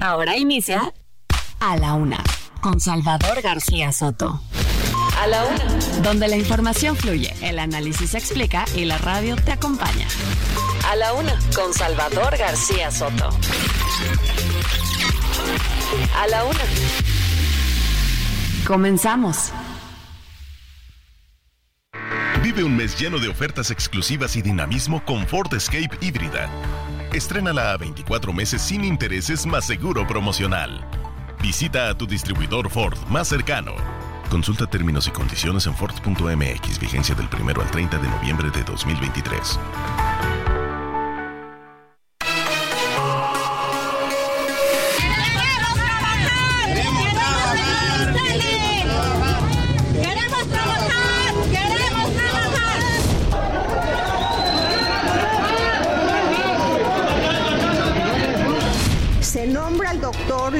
Ahora inicia A la Una con Salvador García Soto. A la Una. Donde la información fluye, el análisis se explica y la radio te acompaña. A la Una con Salvador García Soto. A la Una. Comenzamos. Vive un mes lleno de ofertas exclusivas y dinamismo con Ford Escape híbrida. Estrénala a 24 meses sin intereses más seguro promocional. Visita a tu distribuidor Ford más cercano. Consulta términos y condiciones en Ford.mx, vigencia del 1 al 30 de noviembre de 2023.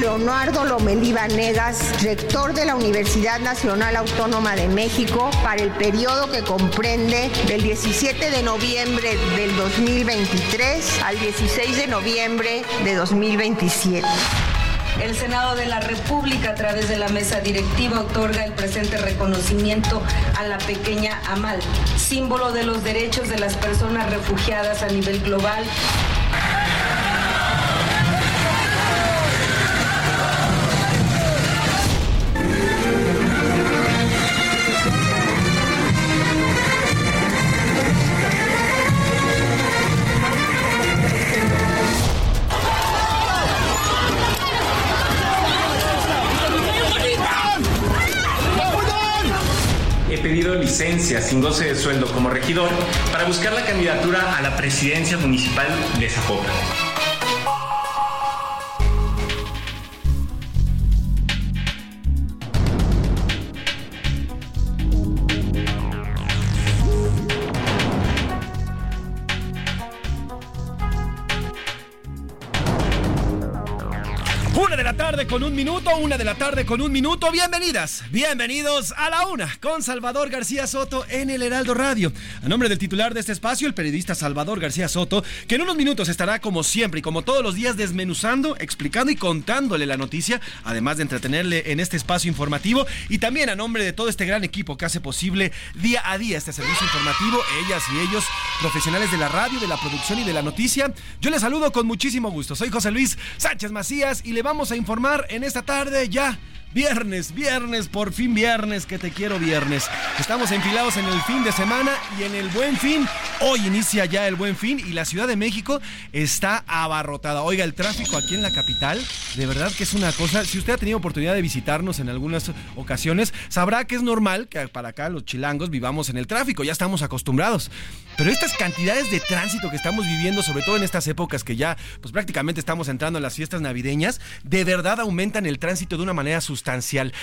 Leonardo Lomelí Vanegas, rector de la Universidad Nacional Autónoma de México, para el periodo que comprende del 17 de noviembre del 2023 al 16 de noviembre de 2027. El Senado de la República, a través de la mesa directiva, otorga el presente reconocimiento a la pequeña Amal, símbolo de los derechos de las personas refugiadas a nivel global. Licencia sin goce de sueldo como regidor para buscar la candidatura a la presidencia municipal de Zapopan. Con un minuto, una de la tarde con un minuto. Bienvenidas, bienvenidos a la una con Salvador García Soto en el Heraldo Radio. A nombre del titular de este espacio, el periodista Salvador García Soto, que en unos minutos estará como siempre y como todos los días desmenuzando, explicando y contándole la noticia, además de entretenerle en este espacio informativo. Y también a nombre de todo este gran equipo que hace posible día a día este servicio informativo, ellas y ellos, profesionales de la radio, de la producción y de la noticia. Yo les saludo con muchísimo gusto. Soy José Luis Sánchez Macías y le vamos a informar en esta tarde ya. Viernes, viernes, por fin viernes, que te quiero viernes. Estamos enfilados en el fin de semana y en el buen fin. Hoy inicia ya el buen fin y la Ciudad de México está abarrotada. Oiga, el tráfico aquí en la capital, de verdad que es una cosa. Si usted ha tenido oportunidad de visitarnos en algunas ocasiones, sabrá que es normal que para acá los chilangos vivamos en el tráfico, ya estamos acostumbrados. Pero estas cantidades de tránsito que estamos viviendo, sobre todo en estas épocas que ya pues prácticamente estamos entrando en las fiestas navideñas, de verdad aumentan el tránsito de una manera sustancial.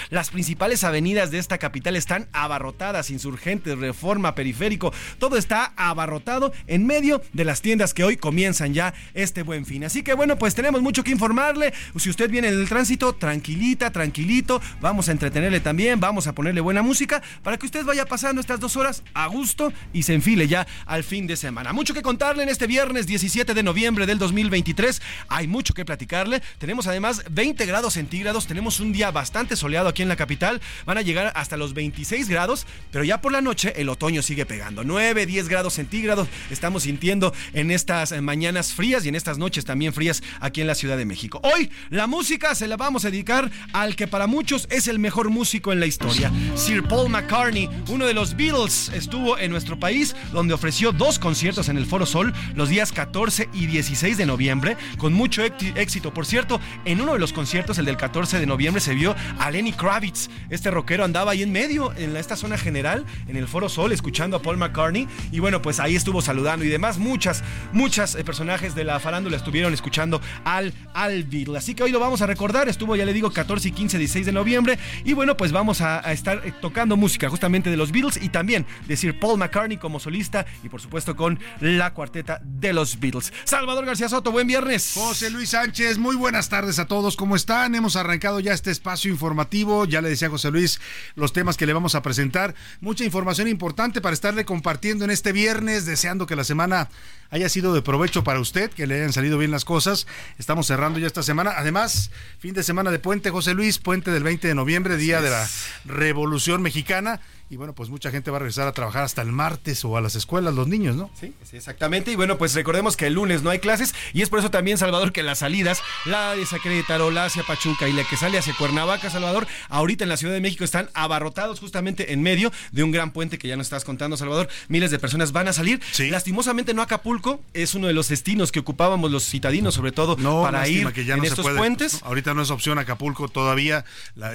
Las principales avenidas de esta capital están abarrotadas, insurgentes, reforma, periférico, todo está abarrotado en medio de las tiendas que hoy comienzan ya este buen fin. Así que bueno, pues tenemos mucho que informarle. Si usted viene en el tránsito, tranquilita, tranquilito, vamos a entretenerle también, vamos a ponerle buena música para que usted vaya pasando estas dos horas a gusto y se enfile ya al fin de semana. Mucho que contarle en este viernes 17 de noviembre del 2023. Hay mucho que platicarle. Tenemos además 20 grados centígrados. Tenemos un día bastante soleado aquí en la capital. Van a llegar hasta los 26 grados, pero ya por la noche el otoño sigue pegando. 9, 10 grados centígrados estamos sintiendo en estas eh, mañanas frías y en estas noches también frías aquí en la Ciudad de México. Hoy la música se la vamos a dedicar al que para muchos es el mejor músico en la historia. Sir Paul McCartney, uno de los Beatles, estuvo en nuestro país donde ofreció dos conciertos en el Foro Sol los días 14 y 16 de noviembre con mucho éxito. Por cierto, en uno de los conciertos, el del 14 de noviembre, se vio a Lenny Kravitz. Este rockero andaba ahí en medio, en esta zona general, en el Foro Sol, escuchando a Paul McCartney. Y bueno, pues ahí estuvo saludando y demás. Muchas, muchas eh, personajes de la farándula estuvieron escuchando al, al Beatle. Así que hoy lo vamos a recordar. Estuvo, ya le digo, 14 y 15, 16 de noviembre. Y bueno, pues vamos a, estar eh, tocando música justamente de los Beatles y también decir Paul McCartney como solista y por supuesto con la cuarteta de los Beatles. Salvador García Soto, buen viernes. José Luis Sánchez, muy buenas tardes a todos. ¿Cómo están? Hemos arrancado ya este espacio informativo. Ya le decía José Luis los temas que le vamos a presentar. Mucha información importante para estarle compartiendo en este viernes, deseando que la semana haya sido de provecho para usted, que le hayan salido bien las cosas. Estamos cerrando ya esta semana. Además, fin de semana de puente, José Luis, puente del 20 de noviembre, día de la Revolución Mexicana. Y bueno, pues mucha gente va a regresar a trabajar hasta el martes o a las escuelas, los niños, ¿no? Sí, sí, exactamente. Y bueno, pues recordemos que el lunes no hay clases y es por eso también, Salvador, que las salidas, la de Sacretaro, la hacia Pachuca y la que sale hacia Cuernavaca, Salvador, ahorita en la Ciudad de México están abarrotados justamente en medio de un gran puente que ya nos estás contando, Salvador. Miles de personas van a salir. Lastimosamente no Acapulco, es uno de los destinos que ocupábamos los citadinos, sobre todo para ir que ya en estos puentes. Ahorita no es opción Acapulco todavía.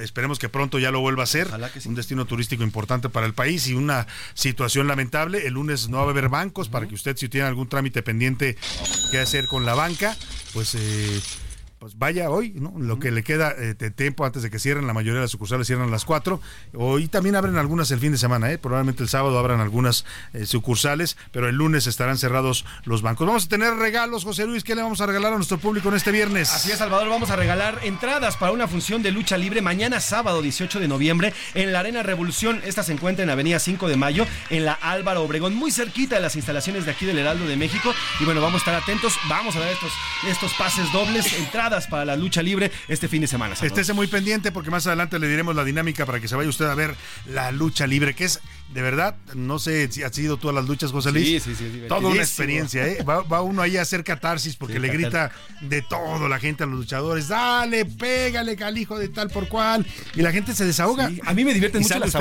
esperemos que pronto ya lo vuelva a ser. Un destino turístico importante para el país y una situación lamentable. El lunes no va a haber bancos para que usted si tiene algún trámite pendiente que hacer con la banca, pues eh, pues vaya hoy, ¿no? Lo que le queda eh, de tiempo antes de que cierren, la mayoría de las sucursales cierran a las 4. Hoy también abren algunas el fin de semana, ¿eh? Probablemente el sábado abran algunas eh, sucursales, pero el lunes estarán cerrados los bancos. Vamos a tener regalos, José Luis, ¿qué le vamos a regalar a nuestro público en este viernes? Así es, Salvador, vamos a regalar entradas para una función de lucha libre mañana sábado 18 de noviembre en la Arena Revolución. Esta se encuentra en Avenida 5 de Mayo, en la Álvaro Obregón, muy cerquita de las instalaciones de aquí del Heraldo de México. Y bueno, vamos a estar atentos, vamos a dar estos, estos pases dobles, entradas para la lucha libre este fin de semana. Estése muy pendiente porque más adelante le diremos la dinámica para que se vaya usted a ver la lucha libre, que es de verdad, no sé si ha sido todas las luchas, José Luis. Sí, sí, sí. Toda una experiencia, ¿eh? Va, uno ahí a hacer catarsis porque le grita de todo la gente a los luchadores. Dale, pégale, calijo de tal por cual. Y la gente se desahoga. a mí me divierte mucho las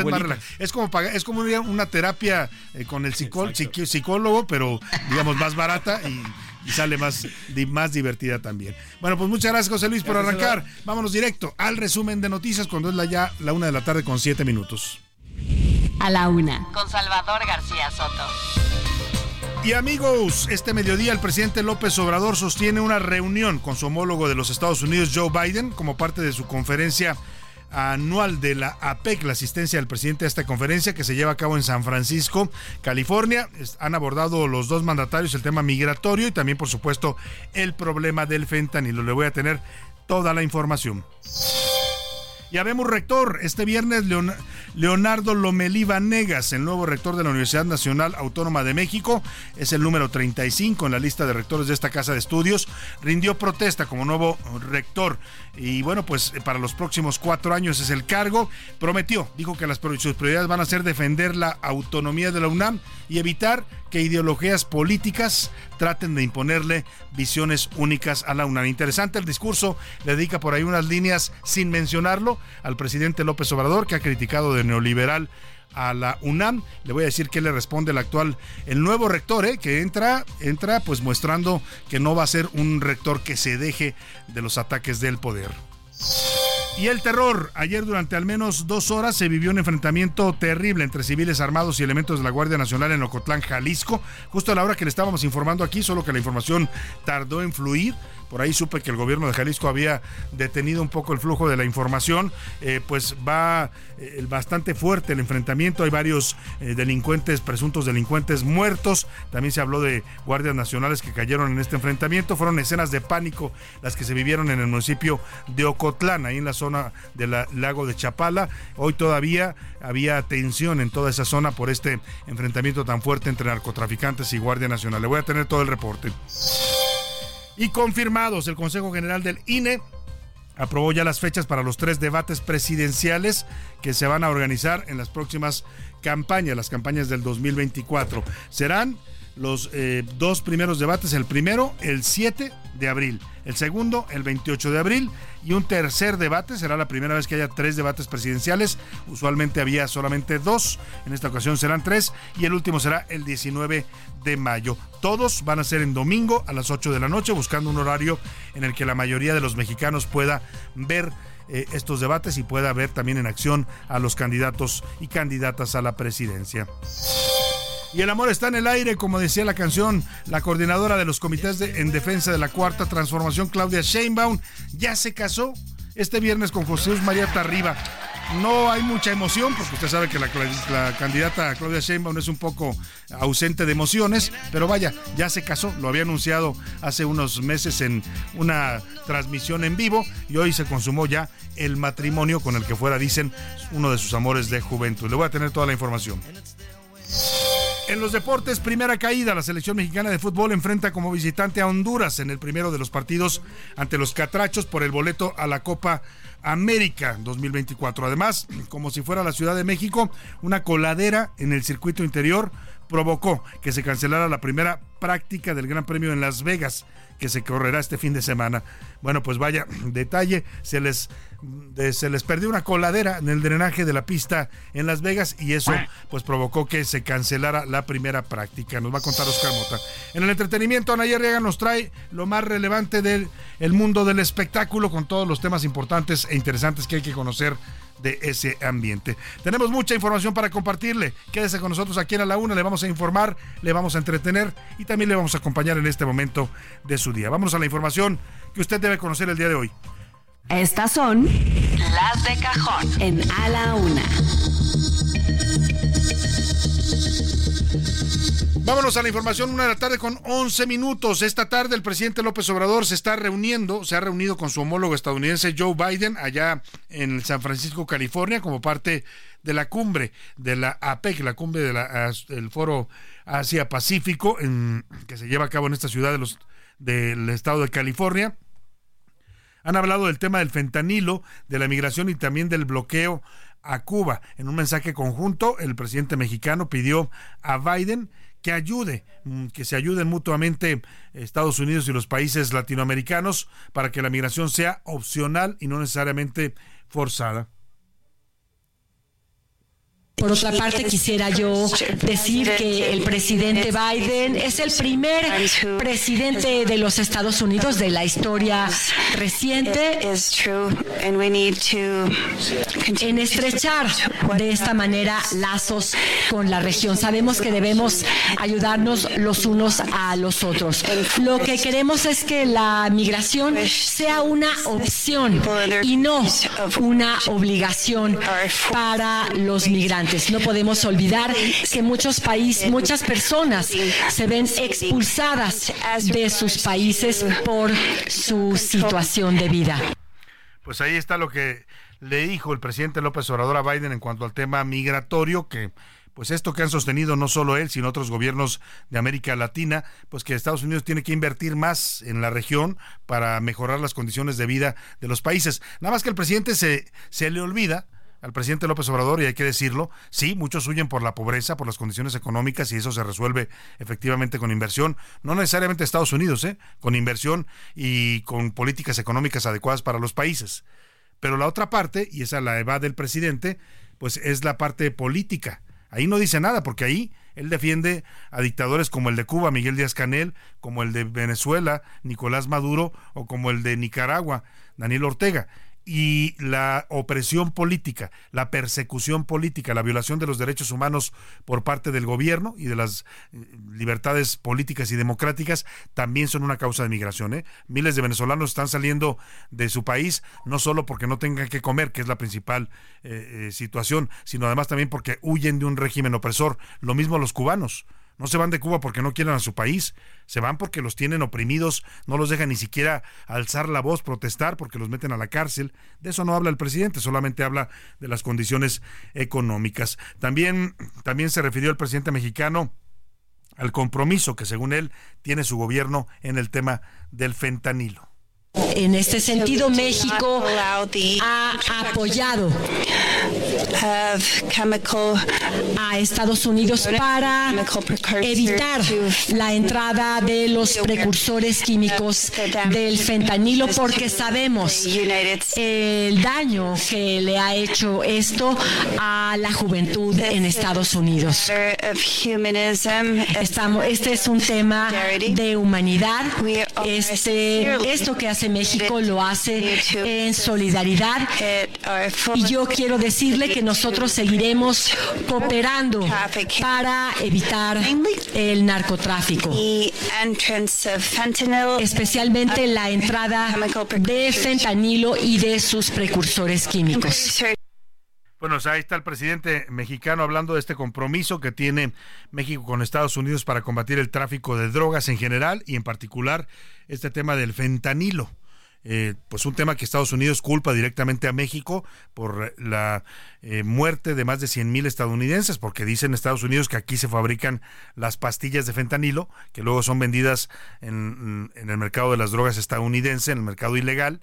Es como, es como una terapia eh, con el psicólogo, pero digamos más barata y y sale más, más divertida también. Bueno, pues muchas gracias, José Luis, por arrancar. Vámonos directo al resumen de noticias cuando es la ya la una de la tarde con siete minutos. A la una, con Salvador García Soto. Y amigos, este mediodía el presidente López Obrador sostiene una reunión con su homólogo de los Estados Unidos, Joe Biden, como parte de su conferencia anual de la APEC, la asistencia del presidente a esta conferencia que se lleva a cabo en San Francisco, California. Han abordado los dos mandatarios el tema migratorio y también, por supuesto, el problema del fentanilo. Le voy a tener toda la información. Ya vemos rector. Este viernes Leonardo Lomelí Vanegas, el nuevo rector de la Universidad Nacional Autónoma de México, es el número 35 en la lista de rectores de esta casa de estudios, rindió protesta como nuevo rector. Y bueno, pues para los próximos cuatro años es el cargo. Prometió, dijo que las sus prioridades van a ser defender la autonomía de la UNAM y evitar que ideologías políticas traten de imponerle visiones únicas a la UNAM. Interesante el discurso, le dedica por ahí unas líneas sin mencionarlo al presidente López Obrador, que ha criticado de neoliberal a la UNAM. Le voy a decir qué le responde el actual, el nuevo rector, ¿eh? que entra, entra pues mostrando que no va a ser un rector que se deje de los ataques del poder. Y el terror. Ayer durante al menos dos horas se vivió un enfrentamiento terrible entre civiles armados y elementos de la Guardia Nacional en Ocotlán, Jalisco, justo a la hora que le estábamos informando aquí, solo que la información tardó en fluir. Por ahí supe que el gobierno de Jalisco había detenido un poco el flujo de la información. Eh, pues va eh, bastante fuerte el enfrentamiento. Hay varios eh, delincuentes, presuntos delincuentes muertos. También se habló de guardias nacionales que cayeron en este enfrentamiento. Fueron escenas de pánico las que se vivieron en el municipio de Ocotlán, ahí en la zona del lago de Chapala. Hoy todavía había tensión en toda esa zona por este enfrentamiento tan fuerte entre narcotraficantes y Guardia Nacional. Le voy a tener todo el reporte. Y confirmados, el Consejo General del INE aprobó ya las fechas para los tres debates presidenciales que se van a organizar en las próximas campañas, las campañas del 2024. Serán los eh, dos primeros debates, el primero el 7 de abril, el segundo el 28 de abril y un tercer debate, será la primera vez que haya tres debates presidenciales, usualmente había solamente dos, en esta ocasión serán tres y el último será el 19 de mayo. Todos van a ser en domingo a las 8 de la noche, buscando un horario en el que la mayoría de los mexicanos pueda ver eh, estos debates y pueda ver también en acción a los candidatos y candidatas a la presidencia. Y el amor está en el aire, como decía la canción, la coordinadora de los comités en defensa de la cuarta transformación, Claudia Sheinbaum, ya se casó este viernes con José María Tarriba. No hay mucha emoción, porque usted sabe que la, la, candidata Claudia Sheinbaum es un poco ausente de emociones, pero vaya, ya se casó, lo había anunciado hace unos meses en una transmisión en vivo y hoy se consumó ya el matrimonio con el que fuera, dicen, uno de sus amores de juventud. Le voy a tener toda la información. En los deportes, primera caída. La selección mexicana de fútbol enfrenta como visitante a Honduras en el primero de los partidos ante los Catrachos por el boleto a la Copa América 2024. Además, como si fuera la Ciudad de México, una coladera en el circuito interior provocó que se cancelara la primera práctica del Gran Premio en Las Vegas que se correrá este fin de semana. Bueno, pues vaya detalle, se les, se les perdió una coladera en el drenaje de la pista en Las Vegas y eso pues provocó que se cancelara la primera práctica. Nos va a contar Oscar Mota. En el entretenimiento, Ana Arriaga nos trae lo más relevante del el mundo del espectáculo con todos los temas importantes e interesantes que hay que conocer de ese ambiente. Tenemos mucha información para compartirle. Quédese con nosotros aquí en A la Una, le vamos a informar, le vamos a entretener y también le vamos a acompañar en este momento de su día. Vamos a la información que usted debe conocer el día de hoy. Estas son las de cajón en A la Una. Vámonos a la información, una de la tarde con 11 minutos. Esta tarde el presidente López Obrador se está reuniendo, se ha reunido con su homólogo estadounidense Joe Biden allá en San Francisco, California, como parte de la cumbre de la APEC, la cumbre del Foro Asia-Pacífico, que se lleva a cabo en esta ciudad de los, del estado de California. Han hablado del tema del fentanilo, de la migración y también del bloqueo a Cuba. En un mensaje conjunto, el presidente mexicano pidió a Biden que ayude, mm, que se ayuden mutuamente Estados Unidos y los países latinoamericanos para que la migración sea opcional y no necesariamente forzada. Por otra parte, quisiera yo decir que el presidente Biden es el primer presidente de los Estados Unidos de la historia reciente en estrechar de esta manera lazos con la región. Sabemos que debemos ayudarnos los unos a los otros. Lo que queremos es que la migración sea una opción y no una obligación para los migrantes. No podemos olvidar que muchos países, muchas personas se ven expulsadas de sus países por su situación de vida. Pues ahí está lo que le dijo el presidente López Obrador a Biden en cuanto al tema migratorio, que pues esto que han sostenido no solo él, sino otros gobiernos de América Latina, pues que Estados Unidos tiene que invertir más en la región para mejorar las condiciones de vida de los países. Nada más que el presidente se, se le olvida al presidente López Obrador, y hay que decirlo, sí, muchos huyen por la pobreza, por las condiciones económicas, y eso se resuelve efectivamente con inversión, no necesariamente Estados Unidos, ¿eh? con inversión y con políticas económicas adecuadas para los países. Pero la otra parte, y esa la evade del presidente, pues es la parte política. Ahí no dice nada, porque ahí él defiende a dictadores como el de Cuba, Miguel Díaz Canel, como el de Venezuela, Nicolás Maduro, o como el de Nicaragua, Daniel Ortega y la opresión política, la persecución política, la violación de los derechos humanos por parte del gobierno y de las eh, libertades políticas y democráticas también son una causa de migración. ¿eh? Miles de venezolanos están saliendo de su país no solo porque no tengan que comer, que es la principal eh, situación, sino además también porque huyen de un régimen opresor. Lo mismo los cubanos. No se van de Cuba porque no quieren a su país, se van porque los tienen oprimidos, no los dejan ni siquiera alzar la voz, protestar porque los meten a la cárcel. De eso no habla el presidente, solamente habla de las condiciones económicas. También, también se refirió el presidente mexicano al compromiso que según él tiene su gobierno en el tema del fentanilo. En este sentido, México ha apoyado a Estados Unidos para evitar la entrada de los precursores químicos del fentanilo porque sabemos el daño que le ha hecho esto a la juventud en Estados Unidos. Estamos, este es un tema de humanidad. Este, esto que hace México lo hace en solidaridad. Y yo quiero decirle que nosotros seguiremos cooperando para evitar el narcotráfico, especialmente la entrada de fentanilo y de sus precursores químicos. Bueno, ahí está el presidente mexicano hablando de este compromiso que tiene México con Estados Unidos para combatir el tráfico de drogas en general y en particular este tema del fentanilo. Eh, pues un tema que Estados Unidos culpa directamente a México por la eh, muerte de más de 100 mil estadounidenses, porque dicen Estados Unidos que aquí se fabrican las pastillas de fentanilo, que luego son vendidas en, en el mercado de las drogas estadounidense, en el mercado ilegal.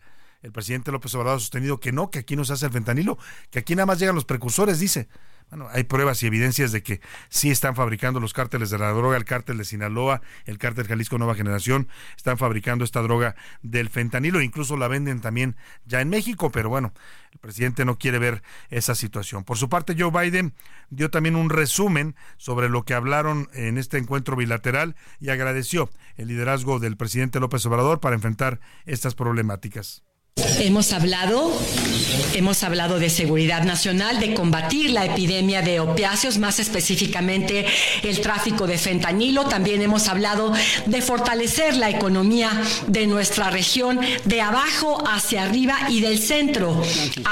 El presidente López Obrador ha sostenido que no, que aquí no se hace el fentanilo, que aquí nada más llegan los precursores, dice. Bueno, hay pruebas y evidencias de que sí están fabricando los cárteles de la droga, el cártel de Sinaloa, el cártel Jalisco Nueva Generación, están fabricando esta droga del fentanilo, incluso la venden también ya en México, pero bueno, el presidente no quiere ver esa situación. Por su parte, Joe Biden dio también un resumen sobre lo que hablaron en este encuentro bilateral y agradeció el liderazgo del presidente López Obrador para enfrentar estas problemáticas. Hemos hablado, hemos hablado de seguridad nacional, de combatir la epidemia de opiáceos, más específicamente el tráfico de fentanilo. También hemos hablado de fortalecer la economía de nuestra región de abajo hacia arriba y del centro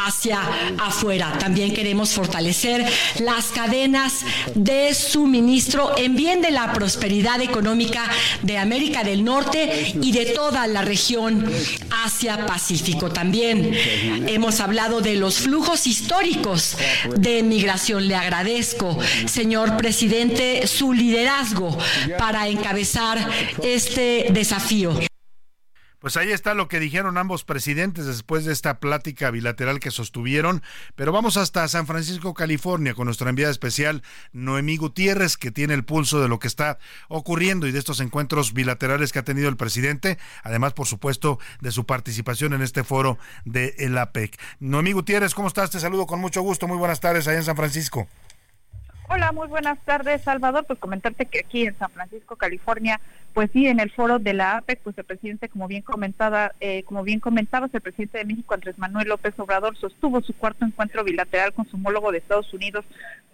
hacia afuera. También queremos fortalecer las cadenas de suministro en bien de la prosperidad económica de América del Norte y de toda la región También. Hemos hablado de los flujos históricos de migración. Le agradezco, señor presidente, su liderazgo para encabezar este desafío. Pues ahí está lo que dijeron ambos presidentes después de esta plática bilateral que sostuvieron. Pero vamos hasta San Francisco, California, con nuestra enviada especial Noemí Gutiérrez, que tiene el pulso de lo que está ocurriendo y de estos encuentros bilaterales que ha tenido el presidente, además, por supuesto, de su participación en este foro de el APEC. Noemí Gutiérrez, ¿cómo estás? Te saludo con mucho gusto. Muy buenas tardes allá en San Francisco. Hola, muy buenas tardes, Salvador. Pues comentarte que aquí en San Francisco, California, pues sí, en el foro de la APEC, pues el presidente, como bien comentada, eh, como bien comentabas, el presidente de México, Andrés Manuel López Obrador, sostuvo su cuarto encuentro bilateral con su homólogo de Estados Unidos,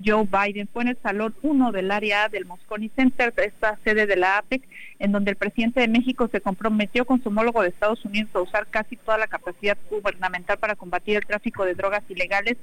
Joe Biden. Fue en el salón 1 del área del Moscone Center, esta sede de la APEC, en donde el presidente de México se comprometió con su homólogo de Estados Unidos a usar casi toda la capacidad gubernamental para combatir el tráfico de drogas ilegales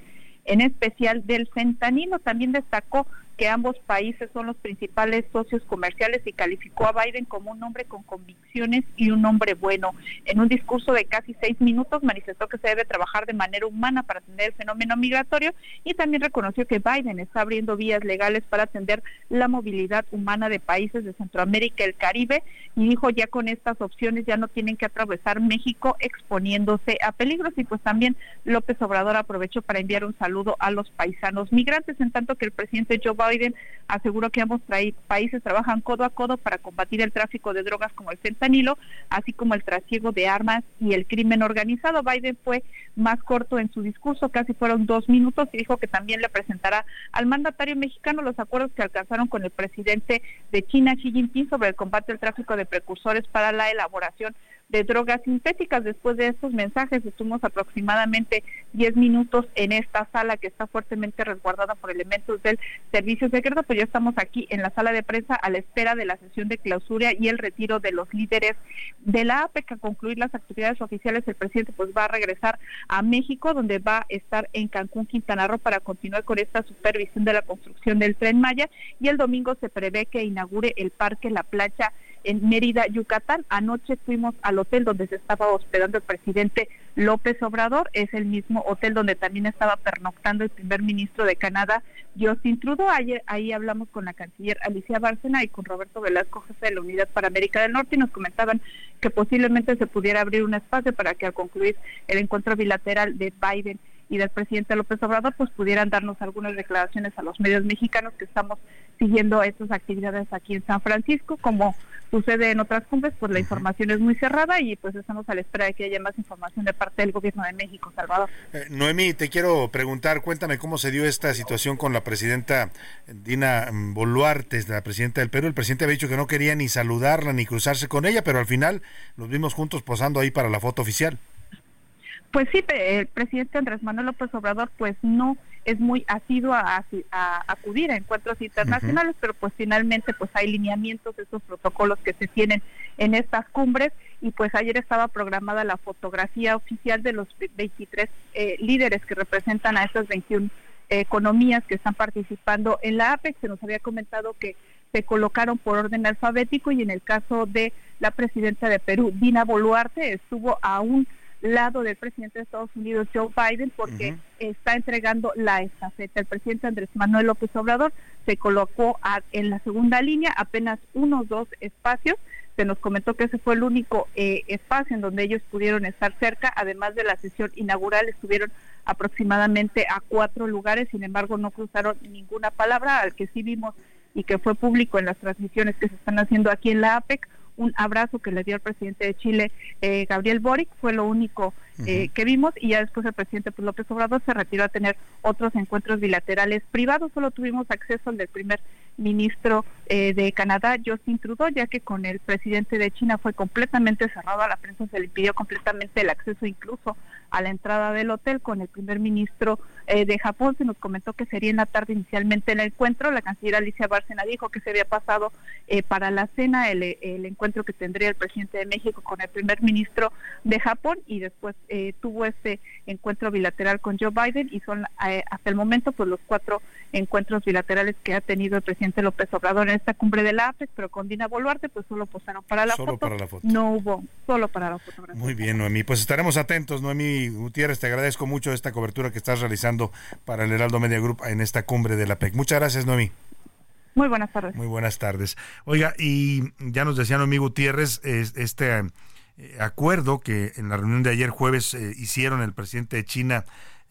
en especial del fentanilo. También destacó que ambos países son los principales socios comerciales y calificó a Biden como un hombre con convicciones y un hombre bueno. En un discurso de casi seis minutos manifestó que se debe trabajar de manera humana para atender el fenómeno migratorio y también reconoció que Biden está abriendo vías legales para atender la movilidad humana de países de Centroamérica y el Caribe y dijo ya con estas opciones ya no tienen que atravesar México exponiéndose a peligros y pues también López Obrador aprovechó para enviar un saludo a los paisanos migrantes en tanto que el presidente Joe Biden Biden aseguró que ambos países trabajan codo a codo para combatir el tráfico de drogas como el fentanilo, así como el trasiego de armas y el crimen organizado. Biden fue más corto en su discurso, casi fueron dos minutos, y dijo que también le presentará al mandatario mexicano los acuerdos que alcanzaron con el presidente de China, Xi Jinping, sobre el combate al tráfico de precursores para la elaboración de drogas sintéticas. Después de estos mensajes estuvimos aproximadamente 10 minutos en esta sala que está fuertemente resguardada por elementos del servicio secreto, pues ya estamos aquí en la sala de prensa a la espera de la sesión de clausura y el retiro de los líderes de la APEC. A concluir las actividades oficiales, el presidente pues va a regresar a México, donde va a estar en Cancún, Quintana Roo, para continuar con esta supervisión de la construcción del tren Maya y el domingo se prevé que inaugure el parque La Playa en Mérida, Yucatán. Anoche fuimos al hotel donde se estaba hospedando el presidente López Obrador. Es el mismo hotel donde también estaba pernoctando el primer ministro de Canadá, Justin Trudeau. Ayer, ahí hablamos con la canciller Alicia Bárcena y con Roberto Velasco, jefe de la Unidad para América del Norte, y nos comentaban que posiblemente se pudiera abrir un espacio para que al concluir el encuentro bilateral de Biden y del presidente López Obrador, pues pudieran darnos algunas declaraciones a los medios mexicanos que estamos siguiendo estas actividades aquí en San Francisco, como sucede en otras cumbres, pues la información es muy cerrada y pues estamos a la espera de que haya más información de parte del gobierno de México, Salvador. Eh, Noemí, te quiero preguntar, cuéntame cómo se dio esta situación con la presidenta Dina Boluarte, la presidenta del Perú. El presidente había dicho que no quería ni saludarla ni cruzarse con ella, pero al final los vimos juntos posando ahí para la foto oficial. Pues sí, el presidente Andrés Manuel López Obrador pues no es muy asiduo a, acudir a encuentros internacionales, pero pues finalmente pues hay lineamientos, de esos protocolos que se tienen en estas cumbres y pues ayer estaba programada la fotografía oficial de los 23 eh, líderes que representan a esas 21 economías que están participando en la APEC. Se nos había comentado que se colocaron por orden alfabético y en el caso de la presidenta de Perú, Dina Boluarte, estuvo a un lado del presidente de Estados Unidos, Joe Biden, porque está entregando la estafeta. El presidente Andrés Manuel López Obrador se colocó en la segunda línea, apenas unos dos espacios. Se nos comentó que ese fue el único eh, espacio en donde ellos pudieron estar cerca. Además de la sesión inaugural, estuvieron aproximadamente a cuatro lugares, sin embargo, no cruzaron ninguna palabra, al que sí vimos y que fue público en las transmisiones que se están haciendo aquí en la APEC un abrazo que le dio el presidente de Chile, eh, Gabriel Boric, fue lo único eh, que vimos y ya después el presidente pues, López Obrador se retiró a tener otros encuentros bilaterales privados, solo tuvimos acceso al del primer ministro eh, de Canadá, Justin Trudeau, ya que con el presidente de China fue completamente cerrado a la prensa, se le impidió completamente el acceso incluso a la entrada del hotel. Con el primer ministro eh, de Japón se nos comentó que sería en la tarde inicialmente el encuentro. La canciller Alicia Bárcena dijo que se había pasado eh, para la cena el, el, encuentro que tendría el presidente de México con el primer ministro de Japón y después tuvo este encuentro bilateral con Joe Biden y son hasta el momento pues los cuatro encuentros bilaterales que ha tenido el presidente López Obrador en esta cumbre de la APEC, pero con Dina Boluarte pues solo posaron para la, solo para la foto. No hubo, solo para la fotografía. Muy bien, Noemí. Pues estaremos atentos, Noemí Gutiérrez. Te agradezco mucho esta cobertura que estás realizando para el Heraldo Media Group en esta cumbre de la APEC. Muchas gracias, Noemí. Muy buenas tardes. Muy buenas tardes. Oiga, y ya nos decía Noemí Gutiérrez, este eh, acuerdo que en la reunión de ayer jueves eh, hicieron el presidente de China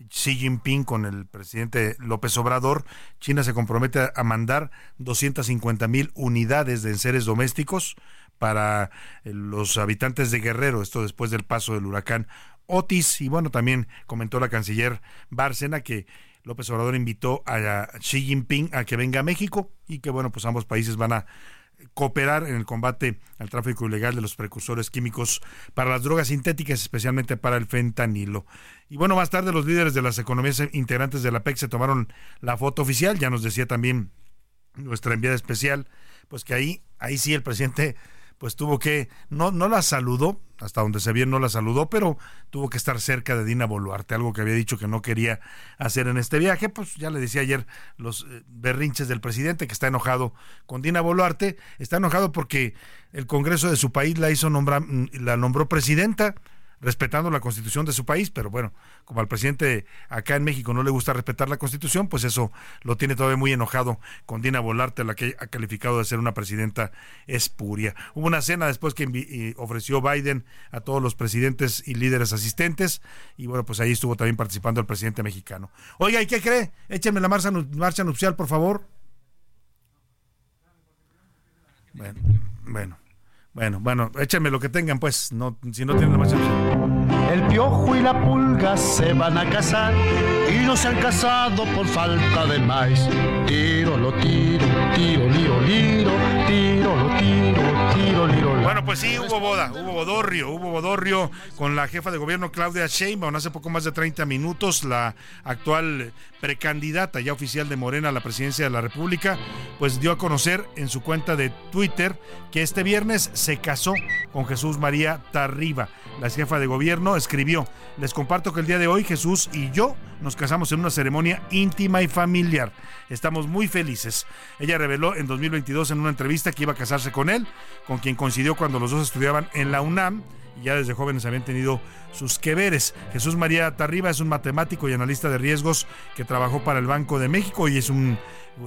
Xi Jinping con el presidente López Obrador, China se compromete a mandar 250 mil unidades de enseres domésticos para eh, los habitantes de Guerrero, esto después del paso del huracán Otis. Y bueno, también comentó la canciller Bárcena que López Obrador invitó a Xi Jinping a que venga a México y que bueno, pues ambos países van a cooperar en el combate al tráfico ilegal de los precursores químicos para las drogas sintéticas, especialmente para el fentanilo. Y bueno, más tarde los líderes de las economías integrantes de la PEC se tomaron la foto oficial, ya nos decía también nuestra enviada especial, pues que ahí, ahí sí el presidente pues tuvo que, no, no la saludó, hasta donde se vio no la saludó, pero tuvo que estar cerca de Dina Boluarte, algo que había dicho que no quería hacer en este viaje, pues ya le decía ayer los eh, berrinches del presidente que está enojado con Dina Boluarte, está enojado porque el Congreso de su país la hizo nombrar, mm, la nombró presidenta, respetando la constitución de su país, pero bueno, como al presidente acá en México no le gusta respetar la constitución, pues eso lo tiene todavía muy enojado con Dina Bolarte, la que ha calificado de ser una presidenta espuria. Hubo una cena después que ofreció Biden a todos los presidentes y líderes asistentes, y bueno, pues ahí estuvo también participando el presidente mexicano. Oiga, ¿y qué cree? Échenme la marcha, marcha nupcial, por favor. Bueno, bueno. Bueno, bueno, échenme lo que tengan, pues, no, si no tienen más El piojo y la pulga se van a casar y no se han casado por falta de maíz. Tiro, lo tiro, tiro, liro, liro, tiro, lo tiro, tiro, liro. Bueno, pues sí, hubo boda, hubo bodorrio, hubo bodorrio con la jefa de gobierno Claudia Sheinbaum hace poco más de 30 minutos, la actual precandidata ya oficial de Morena a la presidencia de la República, pues dio a conocer en su cuenta de Twitter que este viernes se casó con Jesús María Tarriba. La jefa de gobierno escribió, les comparto que el día de hoy Jesús y yo nos casamos en una ceremonia íntima y familiar. Estamos muy felices. Ella reveló en 2022 en una entrevista que iba a casarse con él, con quien coincidió cuando los dos estudiaban en la UNAM y ya desde jóvenes habían tenido sus que veres. Jesús María Tarriba es un matemático y analista de riesgos que trabajó para el Banco de México y es un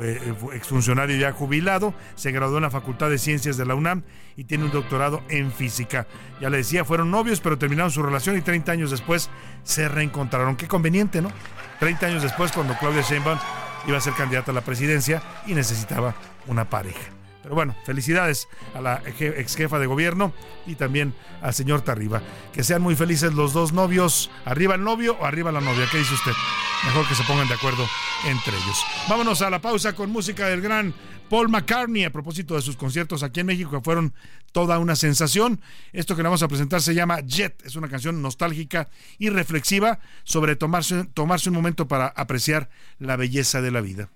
eh, exfuncionario ya jubilado, se graduó en la Facultad de Ciencias de la UNAM y tiene un doctorado en física. Ya le decía, fueron novios, pero terminaron su relación y 30 años después se reencontraron. Qué conveniente, ¿no? 30 años después, cuando Claudia Sheinbaum iba a ser candidata a la presidencia y necesitaba una pareja. Pero bueno, felicidades a la ex jefa de gobierno y también al señor Tarriba. Que sean muy felices los dos novios. Arriba el novio o arriba la novia. ¿Qué dice usted? Mejor que se pongan de acuerdo entre ellos. Vámonos a la pausa con música del gran Paul McCartney a propósito de sus conciertos aquí en México que fueron toda una sensación. Esto que le vamos a presentar se llama Jet. Es una canción nostálgica y reflexiva sobre tomarse, tomarse un momento para apreciar la belleza de la vida.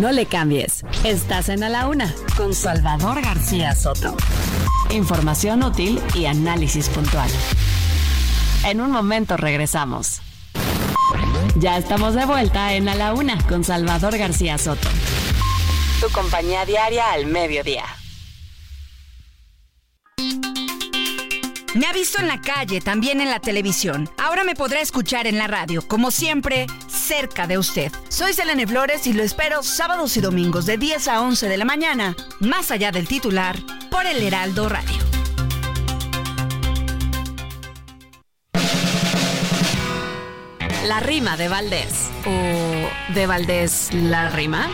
No le cambies. Estás en A la Una con Salvador García Soto. Información útil y análisis puntual. En un momento regresamos. Ya estamos de vuelta en A la Una con Salvador García Soto. Tu compañía diaria al mediodía. Me ha visto en la calle, también en la televisión. Ahora me podrá escuchar en la radio, como siempre, cerca de usted. Soy Selene Flores y lo espero sábados y domingos de 10 a 11 de la mañana, más allá del titular, por el Heraldo Radio. La rima de Valdés. ¿O de Valdés la rima?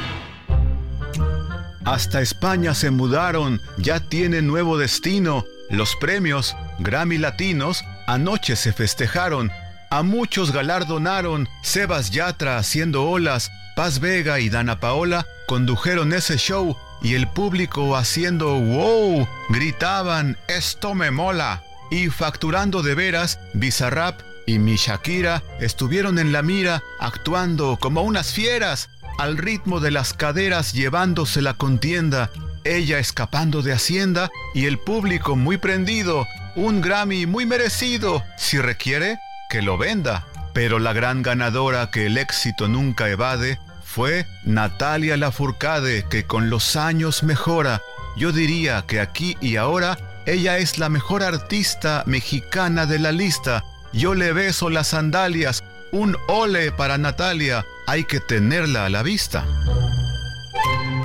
Hasta España se mudaron, ya tienen nuevo destino. Los premios Grammy Latinos anoche se festejaron. A muchos galardonaron. Sebas Yatra haciendo olas. Paz Vega y Dana Paola condujeron ese show y el público haciendo wow, gritaban esto me mola. Y facturando de veras, Bizarrap y mi Shakira estuvieron en la mira actuando como unas fieras al ritmo de las caderas llevándose la contienda, ella escapando de Hacienda y el público muy prendido un Grammy muy merecido. Si requiere, que lo venda. Pero la gran ganadora que el éxito nunca evade fue Natalia Lafourcade, que con los años mejora. Yo diría que aquí y ahora ella es la mejor artista mexicana de la lista. Yo le beso las sandalias. Un ole para Natalia. Hay que tenerla a la vista.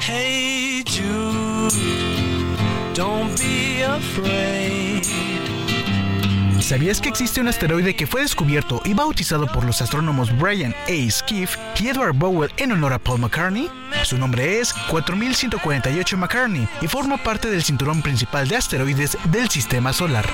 Hey don't be afraid. ¿Sabías que existe un asteroide que fue descubierto y bautizado por los astrónomos Brian A. Skiff y Edward Bowen en honor a Paul McCartney? Su nombre es 4148 McCartney y forma parte del cinturón principal de asteroides del sistema solar.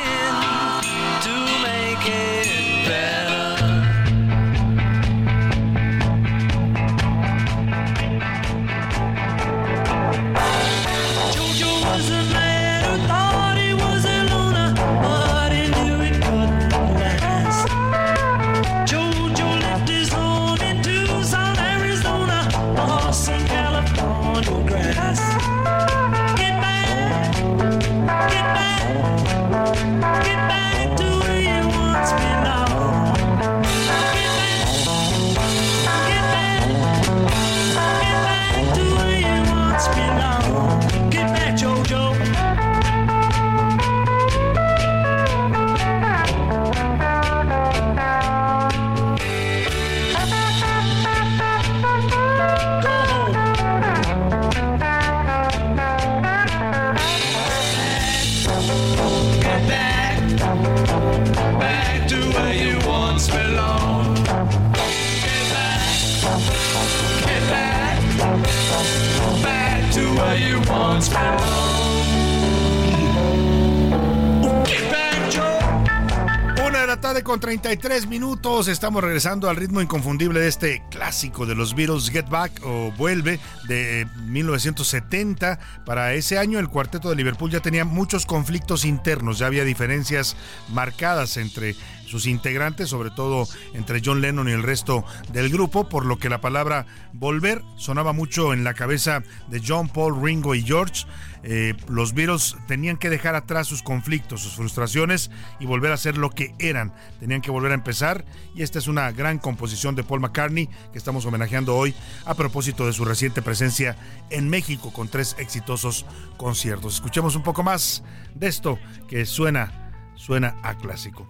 Con 33 minutos. Estamos regresando al ritmo inconfundible de este clásico de los Beatles, Get Back o Vuelve, de 1970. Para ese año, el cuarteto de Liverpool ya tenía muchos conflictos internos, ya había diferencias marcadas entre sus integrantes, sobre todo entre John Lennon y el resto del grupo, por lo que la palabra volver sonaba mucho en la cabeza de John, Paul, Ringo y George. Eh, los Beatles tenían que dejar atrás sus conflictos, sus frustraciones y volver a ser lo que eran. Tenían que volver a empezar y esta es una gran composición de Paul McCartney que estamos homenajeando hoy a propósito de su reciente presencia en México con tres exitosos conciertos. Escuchemos un poco más de esto que suena, suena a clásico.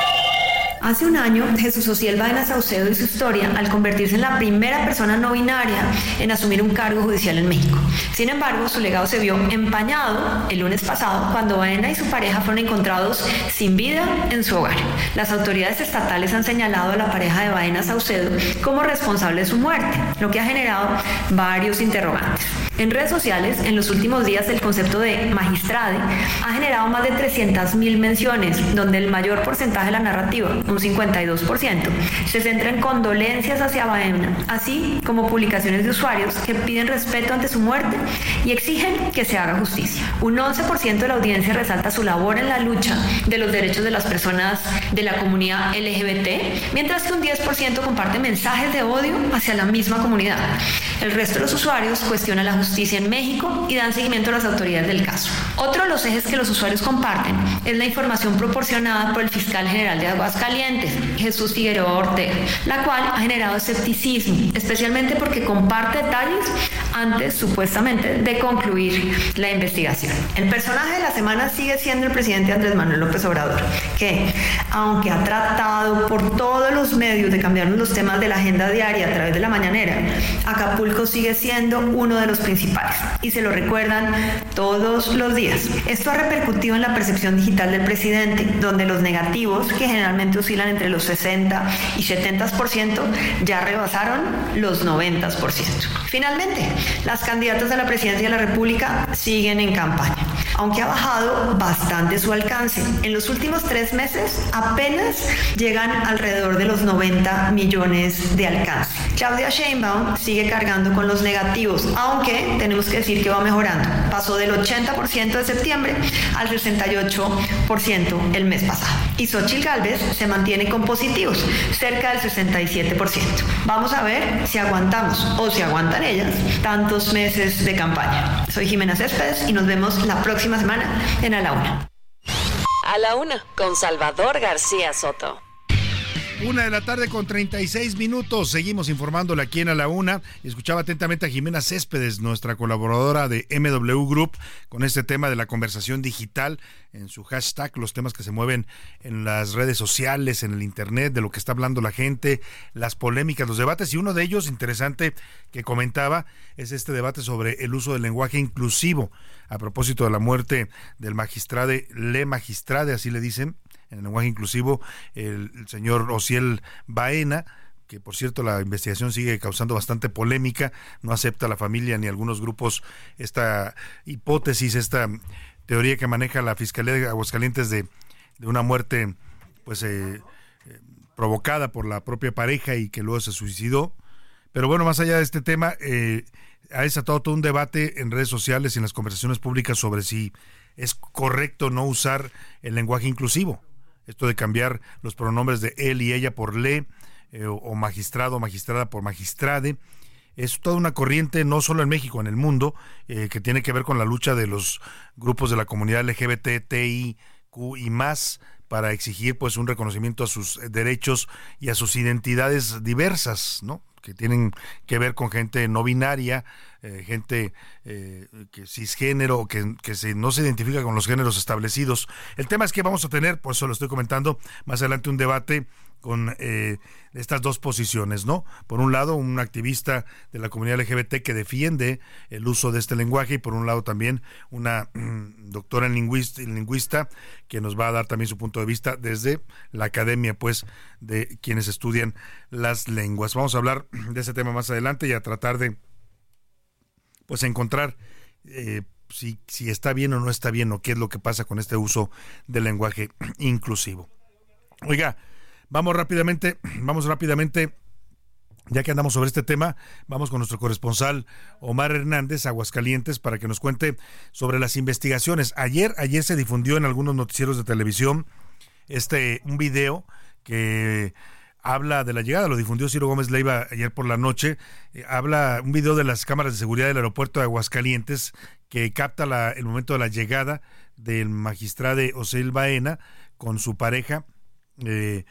Hace un año, Jesús Ociel Baena Saucedo y su historia al convertirse en la primera persona no binaria en asumir un cargo judicial en México. Sin embargo, su legado se vio empañado el lunes pasado cuando Baena y su pareja fueron encontrados sin vida en su hogar. Las autoridades estatales han señalado a la pareja de Baena Saucedo como responsable de su muerte, lo que ha generado varios interrogantes. En redes sociales, en los últimos días, el concepto de magistrade ha generado más de 300.000 menciones, donde el mayor porcentaje de la narrativa, un 52%, se centra en condolencias hacia Baena, así como publicaciones de usuarios que piden respeto ante su muerte y exigen que se haga justicia. Un 11% de la audiencia resalta su labor en la lucha de los derechos de las personas de la comunidad LGBT, mientras que un 10% comparte mensajes de odio hacia la misma comunidad. El resto de los usuarios cuestiona la justicia en México y dan seguimiento a las autoridades del caso. Otro de los ejes que los usuarios comparten es la información proporcionada por el fiscal general de Aguascalientes, Jesús Figueroa Ortega, la cual ha generado escepticismo, especialmente porque comparte detalles antes supuestamente de concluir la investigación. El personaje de la semana sigue siendo el presidente Andrés Manuel López Obrador, que aunque ha tratado por todos los medios de cambiarnos los temas de la agenda diaria a través de la mañanera, Acapulco sigue siendo uno de los principales y se lo recuerdan todos los días. Esto ha repercutido en la percepción digital del presidente, donde los negativos, que generalmente oscilan entre los 60 y 70%, ya rebasaron los 90%. Finalmente, las candidatas a la presidencia de la República siguen en campaña, aunque ha bajado bastante su alcance. En los últimos tres meses apenas llegan alrededor de los 90 millones de alcance. Claudia Sheinbaum sigue cargando con los negativos, aunque tenemos que decir que va mejorando. Pasó del 80% de septiembre al 68% el mes pasado. Y Xochitl Galvez se mantiene con positivos, cerca del 67%. Vamos a ver si aguantamos o si aguantan ellas tantos meses de campaña. Soy Jimena Céspedes y nos vemos la próxima semana en A la Una. A la Una, con Salvador García Soto. Una de la tarde con 36 minutos. Seguimos informándole aquí en A la Una. Escuchaba atentamente a Jimena Céspedes, nuestra colaboradora de MW Group, con este tema de la conversación digital en su hashtag, los temas que se mueven en las redes sociales, en el Internet, de lo que está hablando la gente, las polémicas, los debates. Y uno de ellos, interesante, que comentaba, es este debate sobre el uso del lenguaje inclusivo a propósito de la muerte del magistrade, le magistrade, así le dicen en el lenguaje inclusivo, el, señor Ociel Baena, que por cierto la investigación sigue causando bastante polémica, no acepta la familia ni algunos grupos esta hipótesis, esta teoría que maneja la Fiscalía de Aguascalientes de, de una muerte pues eh, eh, provocada por la propia pareja y que luego se suicidó. Pero bueno, más allá de este tema, eh, ha desatado todo un debate en redes sociales y en las conversaciones públicas sobre si es correcto no usar el lenguaje inclusivo esto de cambiar los pronombres de él y ella por le, eh, o magistrado o magistrada por magistrade, es toda una corriente, no solo en México, en el mundo, eh, que tiene que ver con la lucha de los grupos de la comunidad LGBTIQ y más para exigir pues un reconocimiento a sus derechos y a sus identidades diversas, ¿no? Que tienen que ver con gente no binaria, eh, gente eh, que cisgénero, que, que se, no se identifica con los géneros establecidos. El tema es que vamos a tener, por eso lo estoy comentando, más adelante un debate con eh, estas dos posiciones, ¿no? Por un lado, un activista de la comunidad LGBT que defiende el uso de este lenguaje y por un lado también una mm, doctora en lingüista, lingüista que nos va a dar también su punto de vista desde la academia, pues, de quienes estudian las lenguas. Vamos a hablar de ese tema más adelante y a tratar de, pues, encontrar eh, si, si está bien o no está bien o qué es lo que pasa con este uso del lenguaje inclusivo. Oiga, Vamos rápidamente, vamos rápidamente. Ya que andamos sobre este tema, vamos con nuestro corresponsal Omar Hernández, Aguascalientes, para que nos cuente sobre las investigaciones. Ayer, ayer se difundió en algunos noticieros de televisión este un video que habla de la llegada, lo difundió Ciro Gómez Leiva ayer por la noche, eh, habla un video de las cámaras de seguridad del aeropuerto de Aguascalientes que capta la, el momento de la llegada del magistrado Osel Baena con su pareja. Eh,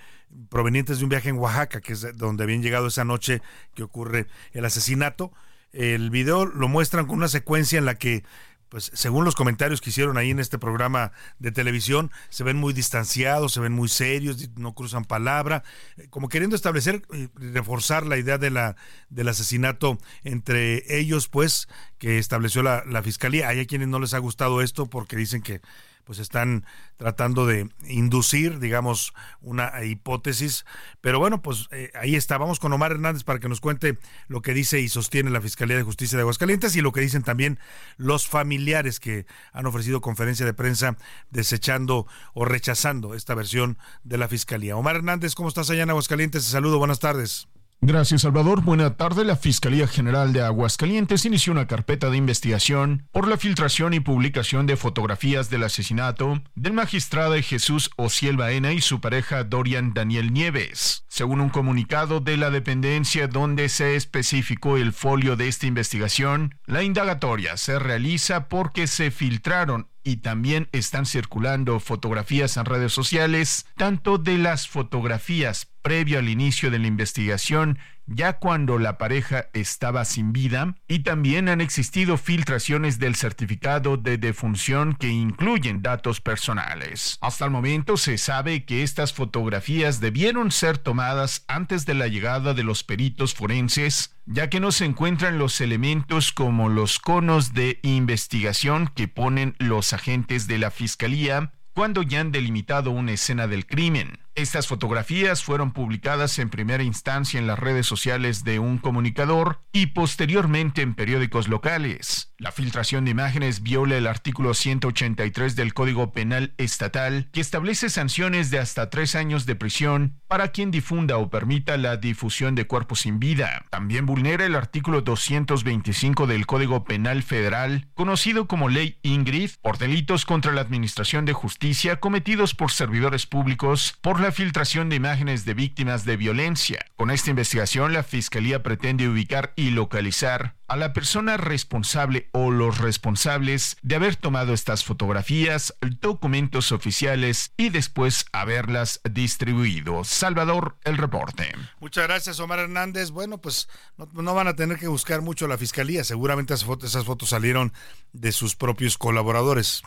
provenientes de un viaje en Oaxaca, que es donde habían llegado esa noche que ocurre el asesinato. El video lo muestran con una secuencia en la que pues según los comentarios que hicieron ahí en este programa de televisión, se ven muy distanciados, se ven muy serios, no cruzan palabra, eh, como queriendo establecer y reforzar la idea de la del asesinato entre ellos, pues, que estableció la, la fiscalía. Hay a quienes no les ha gustado esto porque dicen que pues están tratando de inducir, digamos, una hipótesis. Pero bueno, pues eh, ahí está. Vamos con Omar Hernández para que nos cuente lo que dice y sostiene la Fiscalía de Justicia de Aguascalientes y lo que dicen también los familiares que han ofrecido conferencia de prensa desechando o rechazando esta versión de la Fiscalía. Omar Hernández, ¿cómo estás allá en Aguascalientes? Te saludo, buenas tardes. Gracias, Salvador. Buena tarde. La Fiscalía General de Aguascalientes inició una carpeta de investigación por la filtración y publicación de fotografías del asesinato del magistrado Jesús Ociel Baena y su pareja Dorian Daniel Nieves. Según un comunicado de la dependencia donde se especificó el folio de esta investigación, la indagatoria se realiza porque se filtraron y también están circulando fotografías en redes sociales, tanto de las fotografías previo al inicio de la investigación ya cuando la pareja estaba sin vida y también han existido filtraciones del certificado de defunción que incluyen datos personales. Hasta el momento se sabe que estas fotografías debieron ser tomadas antes de la llegada de los peritos forenses ya que no se encuentran los elementos como los conos de investigación que ponen los agentes de la Fiscalía cuando ya han delimitado una escena del crimen. Estas fotografías fueron publicadas en primera instancia en las redes sociales de un comunicador y posteriormente en periódicos locales. La filtración de imágenes viola el artículo 183 del Código Penal Estatal que establece sanciones de hasta tres años de prisión para quien difunda o permita la difusión de cuerpos sin vida. También vulnera el artículo 225 del Código Penal Federal, conocido como Ley Ingrid, por delitos contra la Administración de Justicia cometidos por servidores públicos por la filtración de imágenes de víctimas de violencia. Con esta investigación, la Fiscalía pretende ubicar y localizar a la persona responsable o los responsables de haber tomado estas fotografías, documentos oficiales y después haberlas distribuido. Salvador, el reporte. Muchas gracias, Omar Hernández. Bueno, pues no, van a tener que buscar mucho la fiscalía. Seguramente esas fotos, salieron de sus propios colaboradores.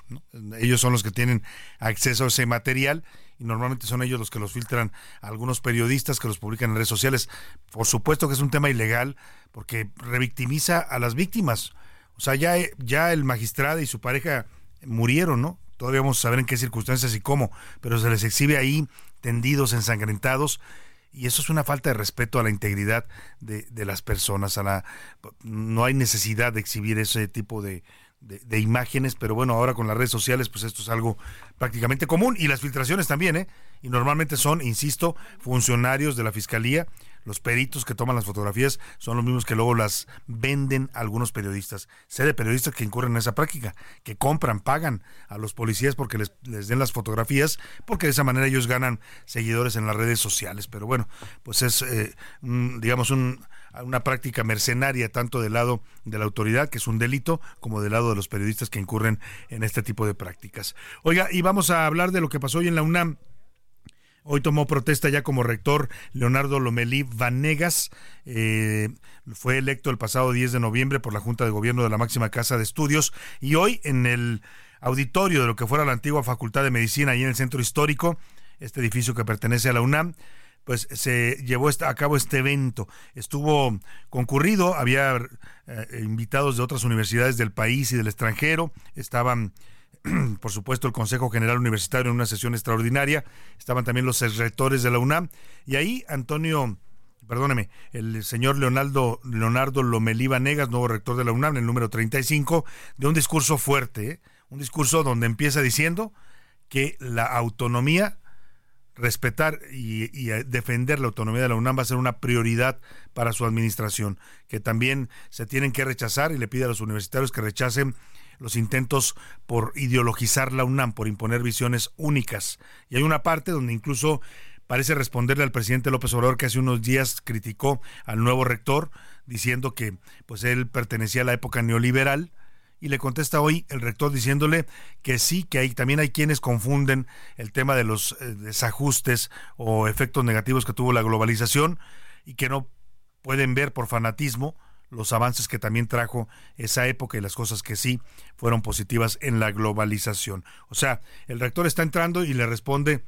Ellos son los que tienen acceso a ese material normalmente son ellos los que los filtran algunos periodistas que los publican en redes sociales. Por supuesto que es un tema ilegal porque revictimiza a las víctimas. O sea, ya, ya el magistrado y su pareja murieron, ¿no? Todavía vamos a saber en qué circunstancias y cómo, pero se les exhibe ahí tendidos, ensangrentados, y eso es una falta de respeto a la integridad de, de las personas. A la, no hay necesidad de exhibir ese tipo de, de, imágenes, pero bueno, ahora con las redes sociales, pues esto es algo prácticamente común y las filtraciones también, ¿eh? Y normalmente son, insisto, funcionarios de la fiscalía, los peritos que toman las fotografías son los mismos que luego las venden a algunos periodistas. Sé de periodistas que incurren en esa práctica, que compran, pagan a los policías porque les, les den las fotografías, porque de esa manera ellos ganan seguidores en las redes sociales. Pero bueno, pues es, eh, digamos, un una práctica mercenaria tanto del lado de la autoridad, que es un delito, como del lado de los periodistas que incurren en este tipo de prácticas. Oiga, y vamos a hablar de lo que pasó hoy en la UNAM. Hoy tomó protesta ya como rector Leonardo Lomelí Vanegas. Eh, fue electo el pasado 10 de noviembre por la Junta de Gobierno de la máxima casa de estudios y hoy en el auditorio de lo que fuera la antigua Facultad de Medicina y en el centro histórico, este edificio que pertenece a la UNAM, pues se llevó a cabo este evento. Estuvo concurrido, había eh, invitados de otras universidades del país y del extranjero, estaban por supuesto el Consejo General Universitario en una sesión extraordinaria, estaban también los rectores de la UNAM y ahí Antonio perdóneme, el señor Leonardo, Leonardo Lomelí Vanegas, nuevo rector de la UNAM, el número 35, de un discurso fuerte, ¿eh? un discurso donde empieza diciendo que la autonomía respetar y, eh, defender la autonomía de la UNAM va a ser una prioridad para su administración, que también se tienen que rechazar y le pide a los universitarios que rechacen los intentos por ideologizar la UNAM, por imponer visiones únicas. Y hay una parte donde incluso parece responderle al presidente López Obrador que hace unos días criticó al nuevo rector diciendo que pues él pertenecía a la época neoliberal y le contesta hoy el rector diciéndole que sí, que hay, también hay quienes confunden el tema de los eh, desajustes o efectos negativos que tuvo la globalización y que no pueden ver por fanatismo los avances que también trajo esa época y las cosas que sí fueron positivas en la globalización. O sea, el rector está entrando y le responde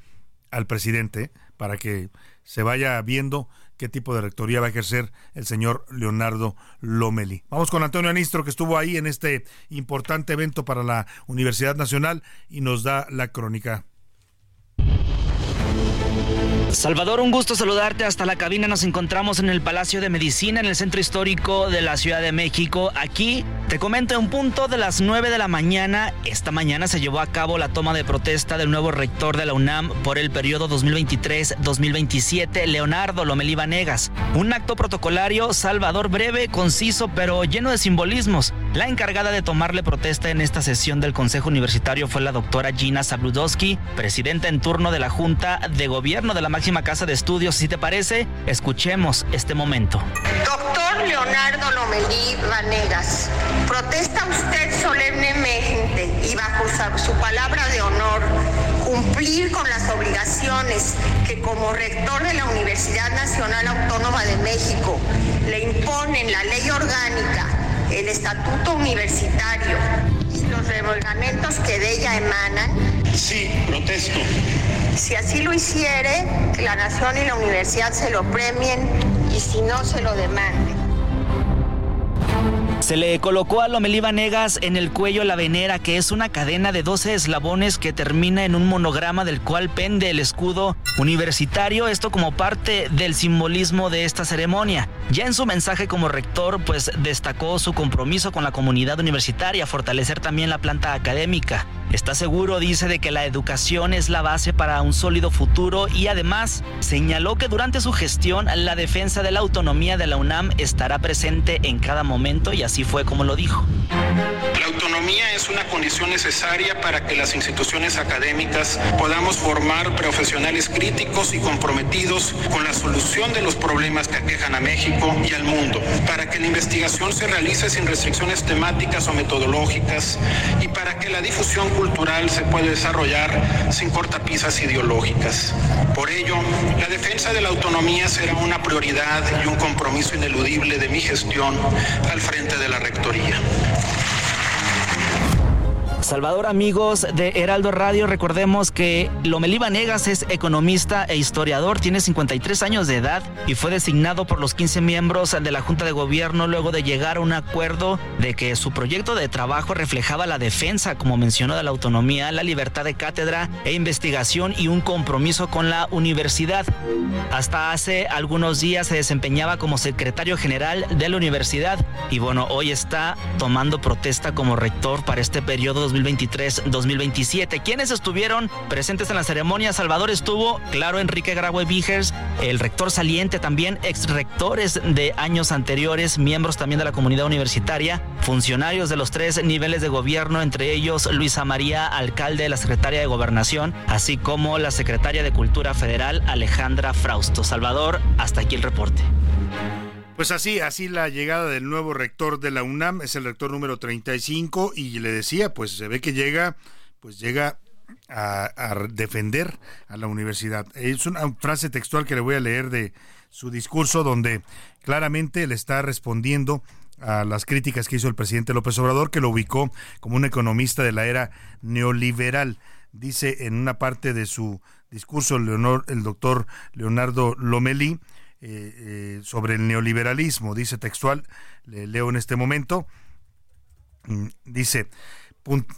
al presidente para que se vaya viendo qué tipo de rectoría va a ejercer el señor Leonardo Lomeli. Vamos con Antonio Anistro, que estuvo ahí en este importante evento para la Universidad Nacional y nos da la crónica. Salvador, un gusto saludarte hasta la cabina. Nos encontramos en el Palacio de Medicina, en el centro histórico de la Ciudad de México. Aquí te comento un punto de las 9 de la mañana. Esta mañana se llevó a cabo la toma de protesta del nuevo rector de la UNAM por el periodo 2023-2027, Leonardo Lomelí Vanegas. Un acto protocolario, Salvador, breve, conciso, pero lleno de simbolismos. La encargada de tomarle protesta en esta sesión del Consejo Universitario fue la doctora Gina Zabludowski, presidenta en turno de la Junta de Gobierno de la máxima casa de estudios. Si te parece, escuchemos este momento. Doctor Leonardo Lomelí Vanegas, protesta usted solemnemente y bajo su palabra de honor cumplir con las obligaciones que como rector de la Universidad Nacional Autónoma de México le imponen la ley orgánica el estatuto universitario y los reglamentos que de ella emanan? Sí, protesto. Si así lo hiciere, la nación y la universidad se lo premien y si no, se lo demanden. Se le colocó a Lomelí Vanegas en el cuello la venera, que es una cadena de 12 eslabones que termina en un monograma del cual pende el escudo universitario, esto como parte del simbolismo de esta ceremonia. Ya en su mensaje como rector, pues destacó su compromiso con la comunidad universitaria, fortalecer también la planta académica. Está seguro, dice, de que la educación es la base para un sólido futuro y además señaló que durante su gestión la defensa de la autonomía de la UNAM estará presente en cada momento y así fue como lo dijo. La autonomía es una condición necesaria para que las instituciones académicas podamos formar profesionales críticos y comprometidos con la solución de los problemas que aquejan a México y al mundo, para que la investigación se realice sin restricciones temáticas o metodológicas y para que la difusión cultural se pueda desarrollar sin cortapisas ideológicas. Por ello, la defensa de la autonomía será una prioridad y un compromiso ineludible de mi gestión al frente de la Rectoría. Salvador, amigos de Heraldo Radio, recordemos que Lomelí Vanegas es economista e historiador, tiene 53 años de edad y fue designado por los 15 miembros de la Junta de Gobierno luego de llegar a un acuerdo de que su proyecto de trabajo reflejaba la defensa, como mencionó, de la autonomía, la libertad de cátedra e investigación y un compromiso con la universidad. Hasta hace algunos días se desempeñaba como secretario general de la universidad y bueno, hoy está tomando protesta como rector para este periodo 2023-2027. ¿Quiénes estuvieron presentes en la ceremonia? Salvador estuvo, claro, Enrique Graue Vigers, el rector saliente también, ex rectores de años anteriores, miembros también de la comunidad universitaria, funcionarios de los tres niveles de gobierno, entre ellos Luisa María, alcalde de la Secretaria de Gobernación, así como la secretaria de Cultura Federal, Alejandra Frausto. Salvador, hasta aquí el reporte. Pues así, así la llegada del nuevo rector de la UNAM, es el rector número 35 y le decía, pues se ve que llega, pues llega a, defender a la universidad. Es una frase textual que le voy a leer de su discurso donde claramente le está respondiendo a las críticas que hizo el presidente López Obrador, que lo ubicó como un economista de la era neoliberal. Dice en una parte de su discurso el doctor Leonardo Lomelí sobre el neoliberalismo. Dice textual, le leo en este momento, mm, dice,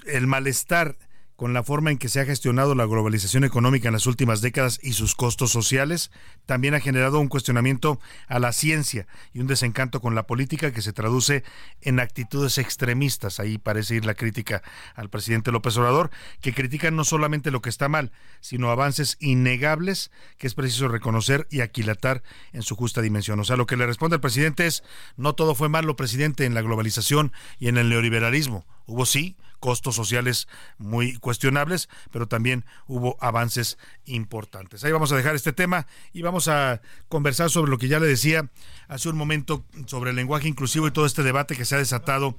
el malestar con la forma en que se ha gestionado la globalización económica en las últimas décadas y sus costos sociales, también ha generado un cuestionamiento a la ciencia y un desencanto con la política que se traduce en actitudes extremistas. Ahí parece ir la crítica al presidente López Obrador, que critican no solamente lo que está mal, sino avances innegables que es preciso reconocer y aquilatar en su justa dimensión. O sea, lo que le responde el presidente es, no todo fue malo, presidente, en la globalización y en el neoliberalismo. Hubo sí costos sociales muy cuestionables, pero también hubo avances importantes. Ahí vamos a dejar este tema y vamos a conversar sobre lo que ya le decía hace un momento sobre el lenguaje inclusivo y todo este debate que se ha desatado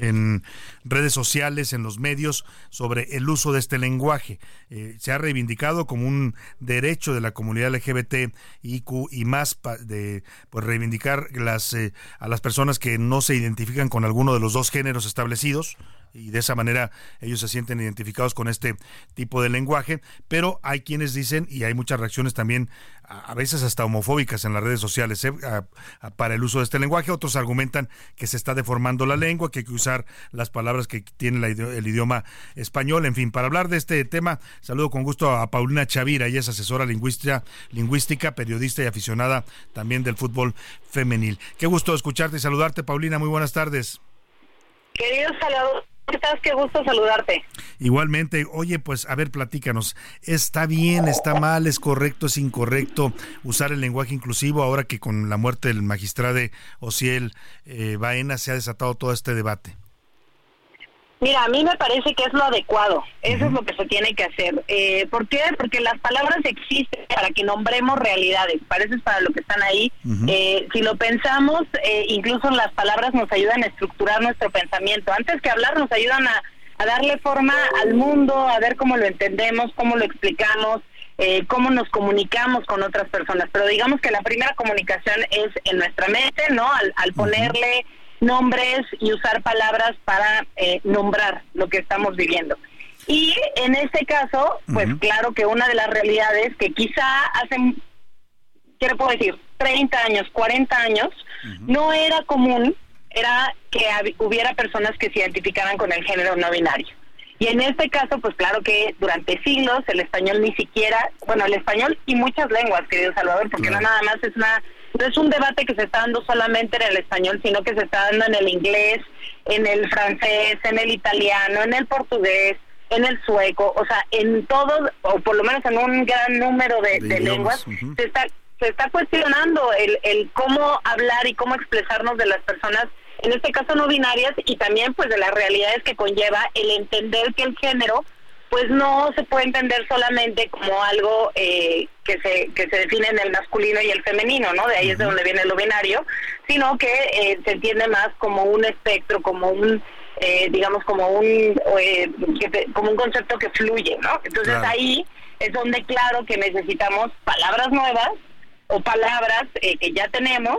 en redes sociales, en los medios, sobre el uso de este lenguaje. Eh, se ha reivindicado como un derecho de la comunidad LGBT, IQ y más de pues, reivindicar las, eh, a las personas que no se identifican con alguno de los dos géneros establecidos y de esa manera ellos se sienten identificados con este tipo de lenguaje, pero hay quienes dicen, y hay muchas reacciones también, a, veces hasta homofóbicas en las redes sociales, ¿eh? para el uso de este lenguaje, otros argumentan que se está deformando la lengua, que hay que usar las palabras que tiene el idioma español, en fin, para hablar de este tema, saludo con gusto a Paulina Chavira, ella es asesora lingüística, lingüística periodista y aficionada también del fútbol femenil. Qué gusto escucharte y saludarte, Paulina, muy buenas tardes. Queridos saludos ¿Qué estás? Qué gusto saludarte. Igualmente, oye, pues a ver, platícanos. ¿Está bien, está mal, es correcto, es incorrecto usar el lenguaje inclusivo ahora que con la muerte del magistrado Ociel eh, Baena se ha desatado todo este debate? Mira, a mí me parece que es lo adecuado, eso es lo que se tiene que hacer. Eh, ¿Por qué? Porque las palabras existen para que nombremos realidades, parece para lo que están ahí. eh, si lo pensamos, eh, incluso las palabras nos ayudan a estructurar nuestro pensamiento. Antes que hablar, nos ayudan a, a darle forma al mundo, a ver cómo lo entendemos, cómo lo explicamos. Eh, cómo nos comunicamos con otras personas, pero digamos que la primera comunicación es en nuestra mente, ¿no? Al, al ponerle nombres y usar palabras para eh, nombrar lo que estamos viviendo. Y en este caso, pues claro que una de las realidades que quizá hace, ¿qué le puedo decir? 30 años, 40 años, no era común, era que hubiera personas que se identificaran con el género no binario. Y en este caso, pues claro que durante siglos el español ni siquiera, bueno, el español y muchas lenguas, querido Salvador, porque no nada más es una no es un debate que se está dando solamente en el español, sino que se está dando en el inglés, en el francés, en el italiano, en el portugués, en el sueco, o sea, en todo, o por lo menos en un gran número de, lenguas, se está se está cuestionando el, el cómo hablar y cómo expresarnos de las personas, en este caso no binarias, y también pues de las realidades que conlleva el entender que el género pues no se puede entender solamente como algo eh, que se que se define en el masculino y el femenino, ¿no? De ahí es de donde viene lo binario, sino que eh, se entiende más como un espectro, como un eh, digamos como un como un concepto que fluye, ¿no? Entonces ahí es donde claro que necesitamos palabras nuevas o palabras que ya tenemos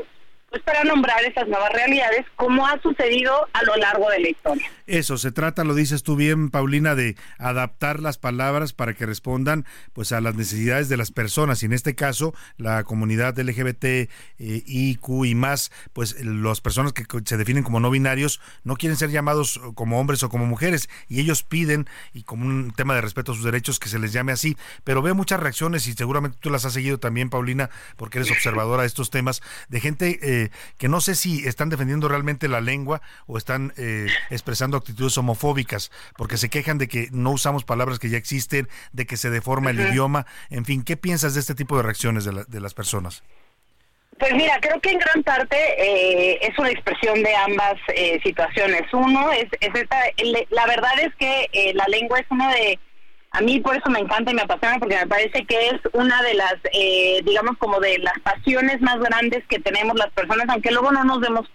pues para nombrar esas nuevas realidades como ha sucedido a lo largo de la historia. Eso, se trata, lo dices tú bien, Paulina, de adaptar las palabras para que respondan pues a las necesidades de las personas y en este caso la comunidad LGBT, eh, IQ y más, pues las personas que se definen como no binarios no quieren ser llamados como hombres o como mujeres y ellos piden y como un tema de respeto a sus derechos que se les llame así, pero veo muchas reacciones y seguramente tú las has seguido también, Paulina, porque eres observadora de estos temas, de gente eh, que no sé si están defendiendo realmente la lengua o están eh, expresando actitudes homofóbicas, porque se quejan de que no usamos palabras que ya existen, de que se deforma el idioma, en fin, ¿qué piensas de este tipo de reacciones de, de las personas? Pues mira, creo que en gran parte eh, es una expresión de ambas eh, situaciones. Uno es, es esta, la verdad es que la lengua es uno de a mí por eso me encanta y me apasiona porque me parece que es una de las, eh, digamos, como de las pasiones más grandes que tenemos las personas, aunque luego no nos demos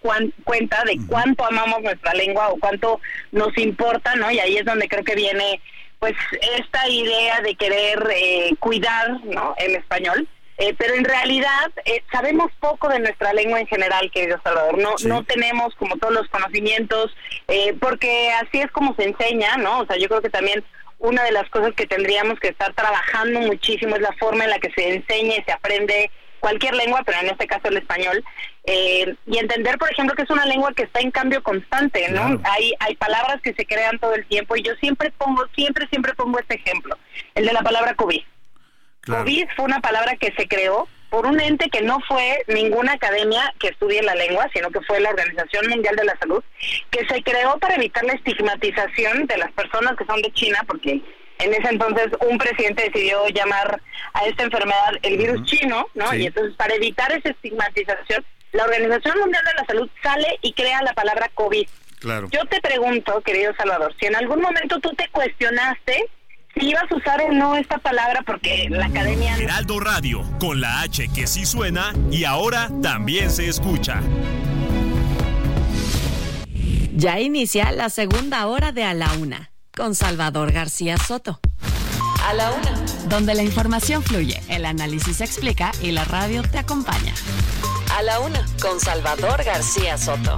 cuenta de cuánto amamos nuestra lengua o cuánto nos importa, ¿no? Y ahí es donde creo que viene, pues, esta idea de querer eh, cuidar, ¿no? El español. Eh, pero en realidad sabemos poco de nuestra lengua en general, querido Salvador. No, no tenemos como todos los conocimientos, porque así es como se enseña, ¿no? O sea, yo creo que también una de las cosas que tendríamos que estar trabajando muchísimo es la forma en la que se enseña y se aprende cualquier lengua, pero en este caso el español, eh, y entender, por ejemplo, que es una lengua que está en cambio constante, ¿no? Hay, hay palabras que se crean todo el tiempo y yo siempre pongo, siempre, siempre pongo este ejemplo, el de la palabra COVID. COVID fue una palabra que se creó por un ente que no fue ninguna academia que estudie la lengua, sino que fue la Organización Mundial de la Salud, que se creó para evitar la estigmatización de las personas que son de China, porque en ese entonces un presidente decidió llamar a esta enfermedad el virus chino, ¿no? Y entonces para evitar esa estigmatización, la Organización Mundial de la Salud sale y crea la palabra COVID. Claro. Yo te pregunto, querido Salvador, si en algún momento tú te cuestionaste si ibas a usar o no esta palabra porque la academia... Heraldo Radio, con la H que sí suena y ahora también se escucha. Ya inicia la segunda hora de A la Una con Salvador García Soto. A la Una. Donde la información fluye, el análisis se explica y la radio te acompaña. A la Una con Salvador García Soto.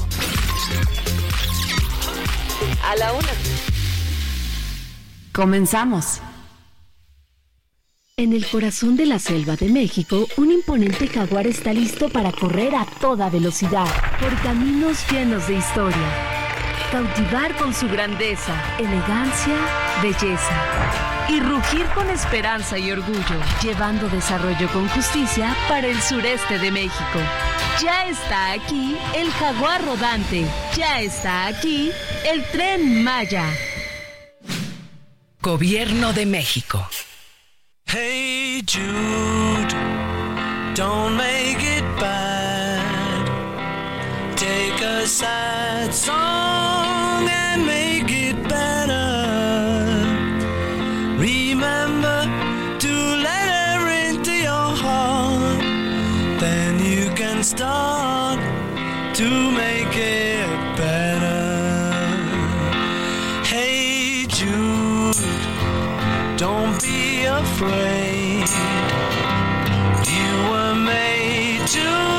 A la Una. Comenzamos. En el corazón de la selva de México, un imponente jaguar está listo para correr a toda velocidad por caminos llenos de historia. Cautivar con su grandeza, elegancia, belleza. Y rugir con esperanza y orgullo, llevando desarrollo con justicia para el sureste de México. Ya está aquí el jaguar rodante. Ya está aquí el tren Maya. Gobierno de México. Hey Jude, don't make it bad. Take a sad song and make afraid. You were made to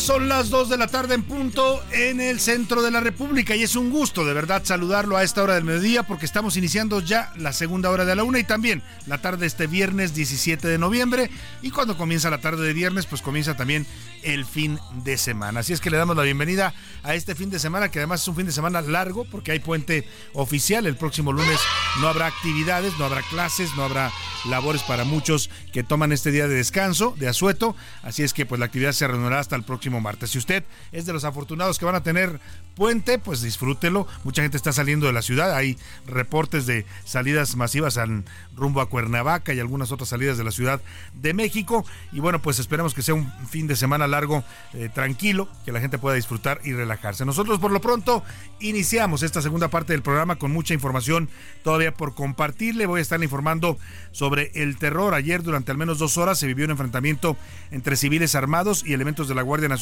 son las 2 de la tarde en punto en el centro de la República y es un gusto de verdad saludarlo a esta hora del mediodía porque estamos iniciando ya la segunda hora de la una y también la tarde de este viernes 17 de noviembre y cuando comienza la tarde de viernes pues comienza también el fin de semana. Así es que le damos la bienvenida a este fin de semana que además es un fin de semana largo porque hay puente oficial. El próximo lunes no habrá actividades, no habrá clases, no habrá labores para muchos que toman este día de descanso, de asueto. Así es que pues la actividad se reanudará hasta el próximo martes. Si usted es de los afortunados que van a tener puente, pues disfrútelo. Mucha gente está saliendo de la ciudad. Hay reportes de salidas masivas al rumbo a Cuernavaca y algunas otras salidas de la Ciudad de México. Y bueno, pues esperemos que sea un fin de semana largo, eh, tranquilo, que la gente pueda disfrutar y relajarse. Nosotros por lo pronto iniciamos esta segunda parte del programa con mucha información todavía por compartirle. Voy a estar informando sobre el terror. Ayer durante al menos dos horas se vivió un enfrentamiento entre civiles armados y elementos de la Guardia Nacional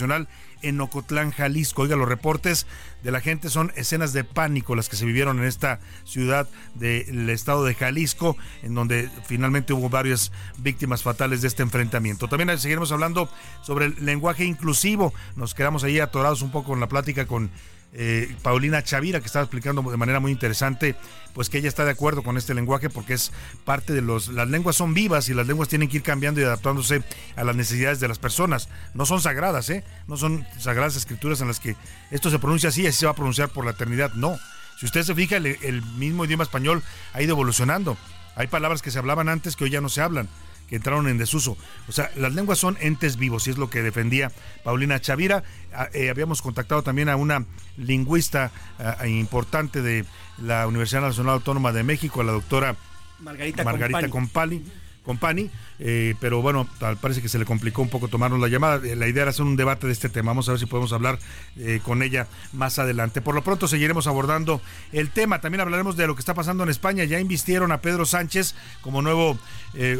en Ocotlán, Jalisco. Oiga, los reportes de la gente son escenas de pánico las que se vivieron en esta ciudad del estado de Jalisco, en donde finalmente hubo varias víctimas fatales de este enfrentamiento. También seguiremos hablando sobre el lenguaje inclusivo. Nos quedamos ahí atorados un poco en la plática con eh, Paulina Chavira, que estaba explicando de manera muy interesante, pues que ella está de acuerdo con este lenguaje porque es parte de los. Las lenguas son vivas y las lenguas tienen que ir cambiando y adaptándose a las necesidades de las personas. No son sagradas, ¿eh? No son sagradas escrituras en las que esto se pronuncia así y así se va a pronunciar por la eternidad. No. Si usted se fija, el, el mismo idioma español ha ido evolucionando Hay palabras que se hablaban antes que hoy ya no se hablan que entraron en desuso. O sea, las lenguas son entes vivos y es lo que defendía Paulina Chavira. Ah, eh, habíamos contactado también a una lingüista ah, importante de la Universidad Nacional Autónoma de México, a la doctora Margarita, Margarita Compani Compani, eh, pero bueno, parece que se le complicó un poco tomarnos la llamada. Eh, la idea era hacer un debate de este tema. Vamos a ver si podemos hablar eh, con ella más adelante. Por lo pronto seguiremos abordando el tema. También hablaremos de lo que está pasando en España. Ya invistieron a Pedro Sánchez como nuevo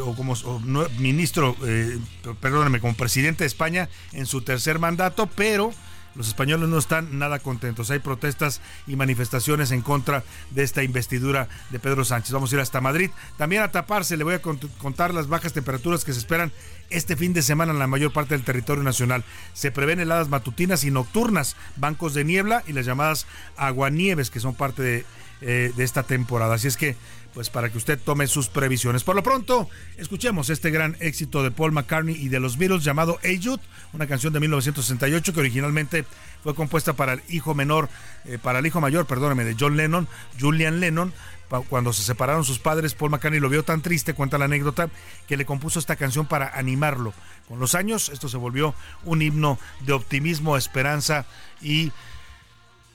o como ministro, perdóneme, como presidente de España en su tercer mandato, pero los españoles no están nada contentos. Hay protestas y manifestaciones en contra de esta investidura de Pedro Sánchez. Vamos a ir hasta Madrid. También a taparse, le voy a contar las bajas temperaturas que se esperan este fin de semana en la mayor parte del territorio nacional. Se prevén heladas matutinas y nocturnas, bancos de niebla y las llamadas aguanieves que son parte de, eh, de esta temporada. Así es que pues para que usted tome sus previsiones. Por lo pronto, escuchemos este gran éxito de Paul McCartney y de los Beatles llamado Hey una canción de 1968 que originalmente fue compuesta para el hijo menor, eh, para el hijo mayor, perdóneme, de John Lennon, Julian Lennon. Cuando se separaron sus padres, Paul McCartney lo vio tan triste, cuenta la anécdota, que le compuso esta canción para animarlo. Con los años, esto se volvió un himno de optimismo, esperanza y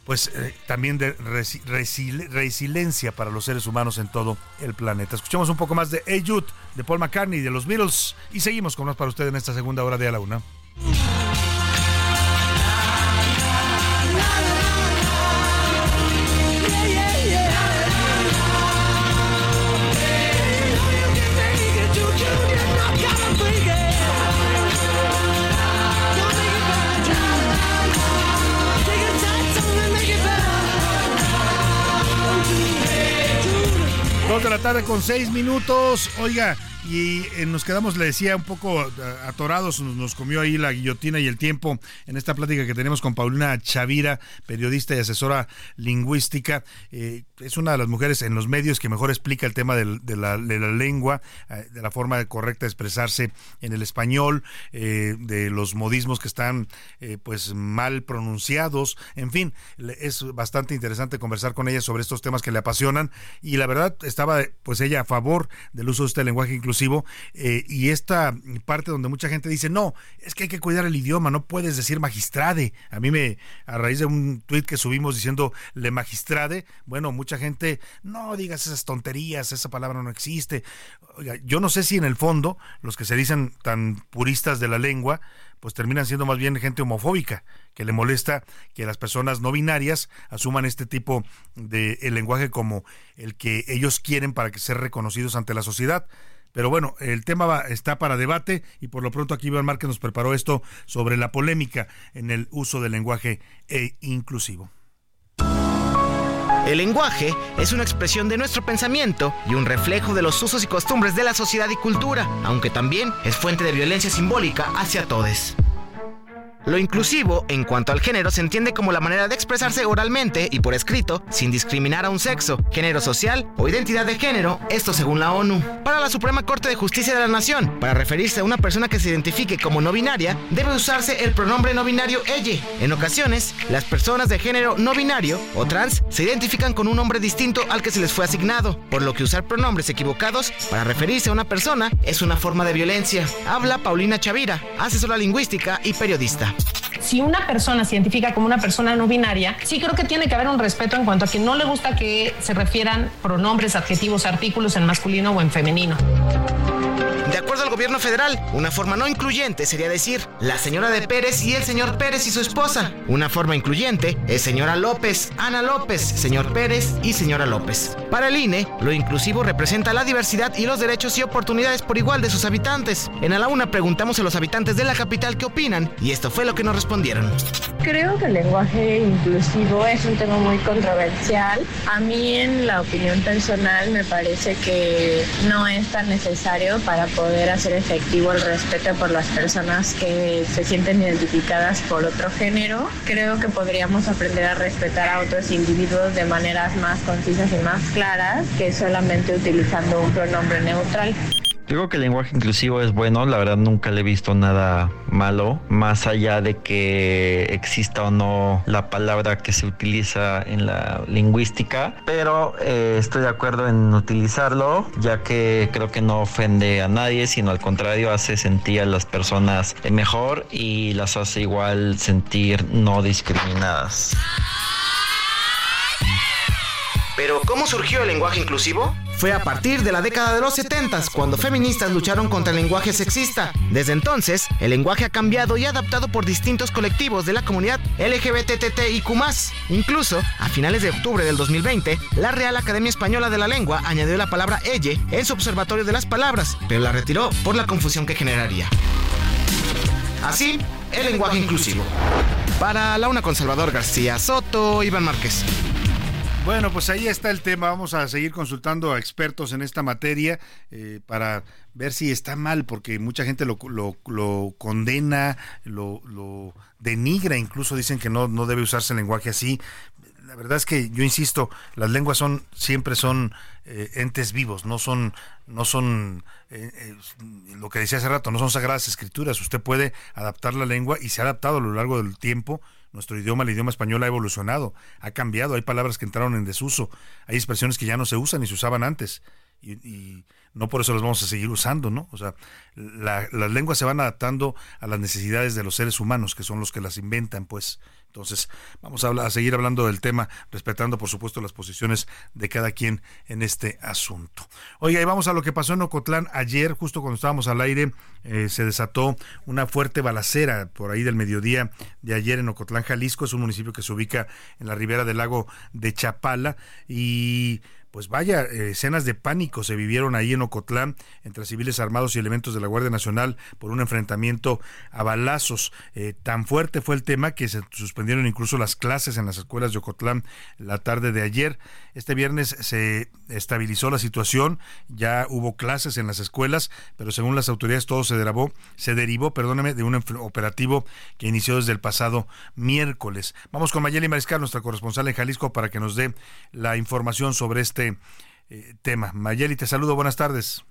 pues eh, también de resiliencia para los seres humanos en todo el planeta. Escuchamos un poco más de Hey Jude, de Paul McCartney, de los Beatles y seguimos con más para usted en esta segunda hora de A la Una. Dos de la tarde con seis minutos. Oiga, y eh, nos quedamos, le decía, un poco eh, atorados, nos, comió ahí la guillotina y el tiempo en esta plática que tenemos con Paulina Chavira, periodista y asesora lingüística. Eh, es una de las mujeres en los medios que mejor explica el tema de, la, lengua, de la forma correcta de expresarse en el español, de los modismos que están pues mal pronunciados, en fin, es bastante interesante conversar con ella sobre estos temas que le apasionan y la verdad estaba pues ella a favor del uso de este lenguaje eh, y esta parte donde mucha gente dice, no, es que hay que cuidar el idioma, no puedes decir magistrade. A mí me, a raíz de un tuit que subimos diciendo le magistrade, bueno, mucha gente, no digas esas tonterías, esa palabra no existe. yo no sé si en el fondo los que se dicen tan puristas de la lengua, pues terminan siendo más bien gente homofóbica, que le molesta que las personas no binarias asuman este tipo de lenguaje como el que ellos quieren para que ser reconocidos ante la sociedad. Pero bueno, el tema está para debate y por lo pronto aquí Iván Márquez nos preparó esto sobre la polémica en el uso del lenguaje e inclusivo. El lenguaje es una expresión de nuestro pensamiento y un reflejo de los usos y costumbres de la sociedad y cultura, aunque también es fuente de violencia simbólica hacia todos. Lo inclusivo, en cuanto al género, se entiende como la manera de expresarse oralmente y por escrito, sin discriminar a un sexo, género social o identidad de género, esto según la ONU. Para la Suprema Corte de Justicia de la Nación, para referirse a una persona que se identifique como no binaria, debe usarse el pronombre no binario ella. En ocasiones, las personas de género no binario o trans se identifican con un nombre distinto al que se les fue asignado, por lo que usar pronombres equivocados para referirse a una persona es una forma de violencia. Habla Paulina Chavira, asesora lingüística y periodista si una persona se identifica como una persona no binaria, sí creo que tiene que haber un respeto en cuanto a que no le gusta que se refieran pronombres, adjetivos, artículos en masculino o en femenino. De acuerdo al gobierno federal, una forma no incluyente sería decir la señora de Pérez y el señor Pérez y su esposa. Una forma incluyente es señora López, Ana López, señor Pérez y señora López. Para el INE, lo inclusivo representa la diversidad y los derechos y oportunidades por igual de sus habitantes. En A la Una preguntamos a los habitantes de la capital qué opinan y esto fue lo que nos respondieron. Creo que el lenguaje inclusivo es un tema muy controversial. A mí en la opinión personal me parece que no es tan necesario para poder hacer efectivo el respeto por las personas que se sienten identificadas por otro género. Creo que podríamos aprender a respetar a otros individuos de maneras más concisas y más claras que solamente utilizando un pronombre neutral. Digo que el lenguaje inclusivo es bueno, la verdad nunca le he visto nada malo, más allá de que exista o no la palabra que se utiliza en la lingüística, pero eh, estoy de acuerdo en utilizarlo, ya que creo que no ofende a nadie, sino al contrario hace sentir a las personas mejor y las hace igual sentir no discriminadas. Pero ¿cómo surgió el lenguaje inclusivo? Fue a partir de la década de los 70 cuando feministas lucharon contra el lenguaje sexista. Desde entonces, el lenguaje ha cambiado y adaptado por distintos colectivos de la comunidad LGBTTIQ+. Incluso, a finales de octubre del 2020, la Real Academia Española de la Lengua añadió la palabra elle en su observatorio de las palabras, pero la retiró por la confusión que generaría. Así, el lenguaje inclusivo. Para la una con Salvador García Soto, Iván Márquez. Bueno, pues ahí está el tema. Vamos a seguir consultando a expertos en esta materia eh, para ver si está mal, porque mucha gente lo, lo, condena, lo, denigra, incluso dicen que no, no debe usarse el lenguaje así. La verdad es que yo insisto, las lenguas son siempre son eh, entes vivos, no son no son eh, lo que decía hace rato, no son sagradas escrituras. Usted puede adaptar la lengua y se ha adaptado a lo largo del tiempo nuestro idioma, el idioma español, ha evolucionado, ha cambiado, hay palabras que entraron en desuso, hay expresiones que ya no se usan ni se usaban antes. Y, no por eso las vamos a seguir usando, ¿no? O sea, las lenguas se van adaptando a las necesidades de los seres humanos, que son los que las inventan, pues. Entonces, vamos a, seguir hablando del tema, respetando, por supuesto, las posiciones de cada quien en este asunto. Oiga, y vamos a lo que pasó en Ocotlán ayer, justo cuando estábamos al aire, eh, se desató una fuerte balacera por ahí del mediodía de ayer en Ocotlán, Jalisco. Es un municipio que se ubica en la ribera del lago de Chapala y pues vaya, eh, escenas de pánico se vivieron ahí en Ocotlán entre civiles armados y elementos de la Guardia Nacional por un enfrentamiento a balazos. Eh, tan fuerte fue el tema que se suspendieron incluso las clases en las escuelas de Ocotlán la tarde de ayer. Este viernes se estabilizó la situación, ya hubo clases en las escuelas, pero según las autoridades todo se derivó, se derivó, perdóneme, de un operativo que inició desde el pasado miércoles. Vamos con Mayeli Mariscal, nuestra corresponsal en Jalisco, para que nos dé la información sobre este eh, tema. Mayeli, te saludo, buenas tardes.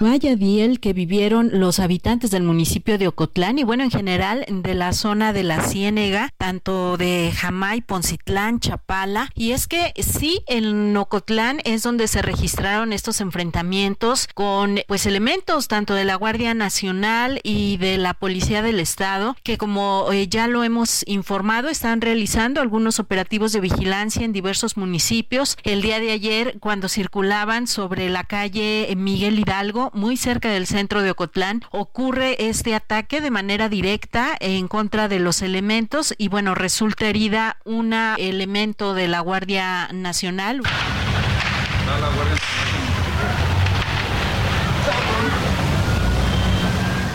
Vaya el que vivieron los habitantes del municipio de Ocotlán y bueno, en general de la zona de la Ciénega, tanto de Jamay, Poncitlán, Chapala. Y es que sí, en Ocotlán es donde se registraron estos enfrentamientos con pues elementos tanto de la Guardia Nacional y de la Policía del Estado, que como eh, ya lo hemos informado, están realizando algunos operativos de vigilancia en diversos municipios. El día de ayer, cuando circulaban sobre la calle Miguel Hidalgo, muy cerca del centro de Ocotlán, ocurre este ataque de manera directa en contra de los elementos y bueno, resulta herida un elemento de la Guardia Nacional.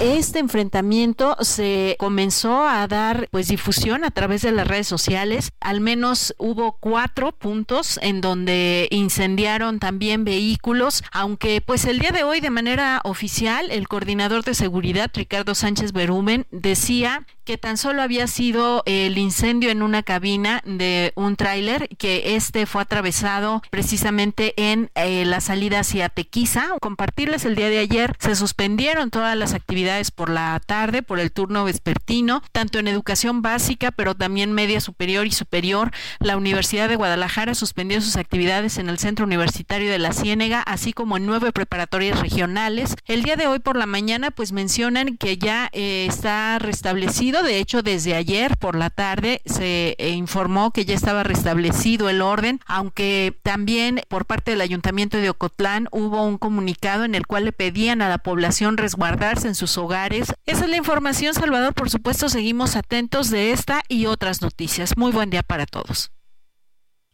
Este enfrentamiento se comenzó a dar pues difusión a través de las redes sociales. Al menos hubo cuatro puntos en donde incendiaron también vehículos, aunque pues el día de hoy de manera oficial el coordinador de seguridad Ricardo Sánchez Berumen decía que tan solo había sido el incendio en una cabina de un tráiler, que este fue atravesado precisamente en eh, la salida hacia Tequiza. Compartirles el día de ayer, se suspendieron todas las actividades por la tarde, por el turno vespertino, tanto en educación básica, pero también media superior y superior. La Universidad de Guadalajara suspendió sus actividades en el Centro Universitario de la Ciénega, así como en nueve preparatorias regionales. El día de hoy por la mañana, pues mencionan que ya eh, está restablecido de hecho, desde ayer por la tarde se eh, informó que ya estaba restablecido el orden, aunque también por parte del Ayuntamiento de Ocotlán hubo un comunicado en el cual le pedían a la población resguardarse en sus hogares. Esa es la información, Salvador. Por supuesto, seguimos atentos de esta y otras noticias. Muy buen día para todos.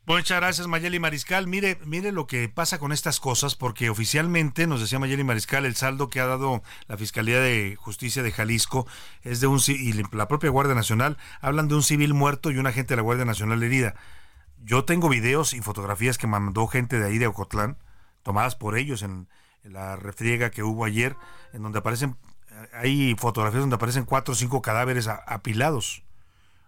Muchas gracias, Mayeli Mariscal. Mire, mire lo que pasa con estas cosas, porque oficialmente, nos decía Mayeli Mariscal, el saldo que ha dado la Fiscalía de Justicia de Jalisco es de un y la propia Guardia Nacional hablan de un civil muerto y un agente de la Guardia Nacional herida. Yo tengo videos y fotografías que mandó gente de ahí de Ocotlán, tomadas por ellos en, la refriega que hubo ayer, en donde aparecen, hay fotografías donde aparecen cuatro o cinco cadáveres apilados.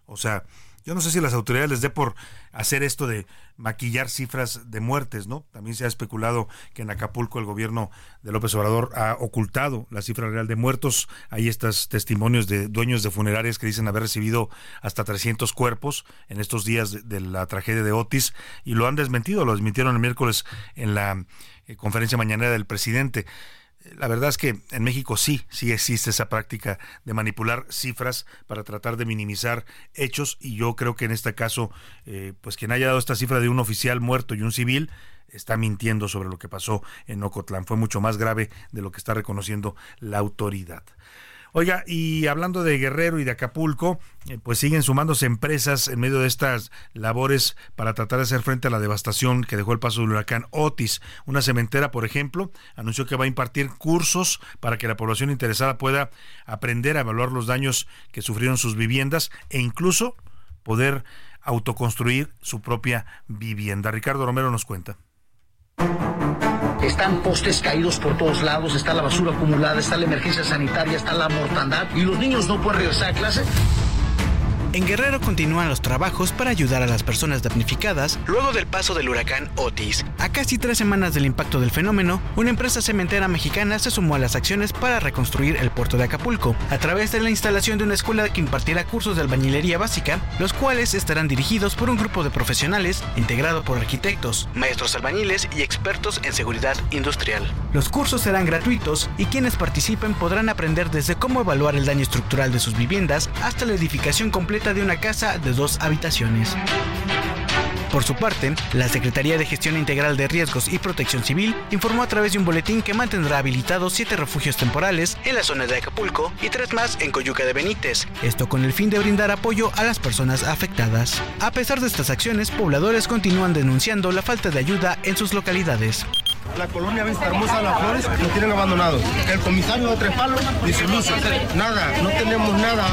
O sea, Yo no sé si las autoridades les dé por hacer esto de maquillar cifras de muertes, ¿no? También se ha especulado que en Acapulco el gobierno de López Obrador ha ocultado la cifra real de muertos. Hay estos testimonios de dueños de funerarias que dicen haber recibido hasta 300 cuerpos en estos días de, la tragedia de Otis y lo han desmentido, lo desmintieron el miércoles en la eh, conferencia mañanera del presidente la verdad es que en México sí, sí existe esa práctica de manipular cifras para tratar de minimizar hechos y yo creo que en este caso, eh, pues quien haya dado esta cifra de un oficial muerto y un civil está mintiendo sobre lo que pasó en Ocotlán. Fue mucho más grave de lo que está reconociendo la autoridad. Oiga, y hablando de Guerrero y de Acapulco, eh, pues siguen sumándose empresas en medio de estas labores para tratar de hacer frente a la devastación que dejó el paso del huracán Otis. Una cementera, por ejemplo, anunció que va a impartir cursos para que la población interesada pueda aprender a evaluar los daños que sufrieron sus viviendas e incluso poder autoconstruir su propia vivienda. Ricardo Romero nos cuenta. Están postes caídos por todos lados, está la basura acumulada, está la emergencia sanitaria, está la mortandad y los niños no pueden regresar a clase. En Guerrero continúan los trabajos para ayudar a las personas damnificadas luego del paso del huracán Otis. A casi tres semanas del impacto del fenómeno, una empresa cementera mexicana se sumó a las acciones para reconstruir el puerto de Acapulco, a través de la instalación de una escuela que impartirá cursos de albañilería básica, los cuales estarán dirigidos por un grupo de profesionales integrado por arquitectos, maestros albañiles y expertos en seguridad industrial. Los cursos serán gratuitos y quienes participen podrán aprender desde cómo evaluar el daño estructural de sus viviendas hasta la edificación completa de una casa de dos habitaciones. Por su parte, la Secretaría de Gestión Integral de Riesgos y Protección Civil informó a través de un boletín que mantendrá habilitados siete refugios temporales en la zona de Acapulco y tres más en Coyuca de Benítez, esto con el fin de brindar apoyo a las personas afectadas. A pesar de estas acciones, pobladores continúan denunciando la falta de ayuda en sus localidades. La colonia Vista Hermosa Las Flores lo tienen abandonado. El comisario de Tres Palos dice nada, no tenemos nada.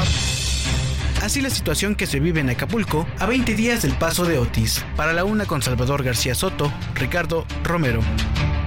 Así la situación que se vive en Acapulco a 20 días del paso de Otis. Para la una con Salvador García Soto, Ricardo Romero.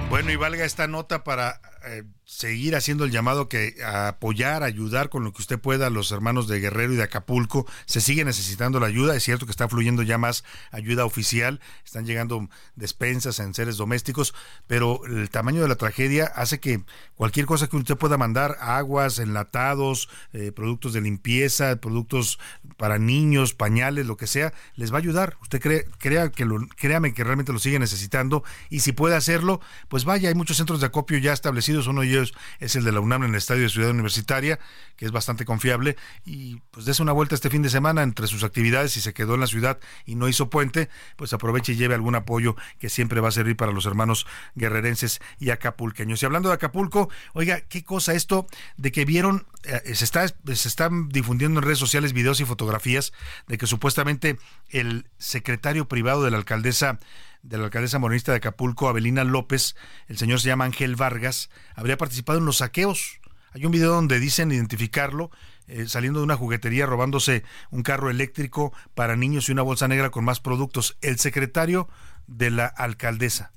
Bueno, y valga esta nota para eh, seguir haciendo el llamado que a apoyar, ayudar con lo que usted pueda a los hermanos de Guerrero y de Acapulco. Se sigue necesitando la ayuda. Es cierto que está fluyendo ya más ayuda oficial. Están llegando despensas en seres domésticos, pero el tamaño de la tragedia hace que cualquier cosa que usted pueda mandar, aguas, enlatados, eh, productos de limpieza, productos para niños, pañales, lo que sea, les va a ayudar. Usted cree, crea que lo, créame que realmente lo sigue necesitando y si puede hacerlo, pues vaya, hay muchos centros de acopio ya establecidos, uno de ellos es el de la UNAM en el Estadio de Ciudad Universitaria, que es bastante confiable. Y pues dése una vuelta este fin de semana entre sus actividades. Si se quedó en la ciudad y no hizo puente, pues aproveche y lleve algún apoyo que siempre va a servir para los hermanos guerrerenses y acapulqueños. Y hablando de Acapulco, oiga, qué cosa esto de que vieron, eh, se, está, se están difundiendo en redes sociales videos y fotografías de que supuestamente el secretario privado de la alcaldesa de la alcaldesa morenista de Acapulco, Abelina López, el señor se llama Ángel Vargas, habría participado en los saqueos. Hay un video donde dicen identificarlo, eh, saliendo de una juguetería robándose un carro eléctrico para niños y una bolsa negra con más productos. El secretario de la alcaldesa.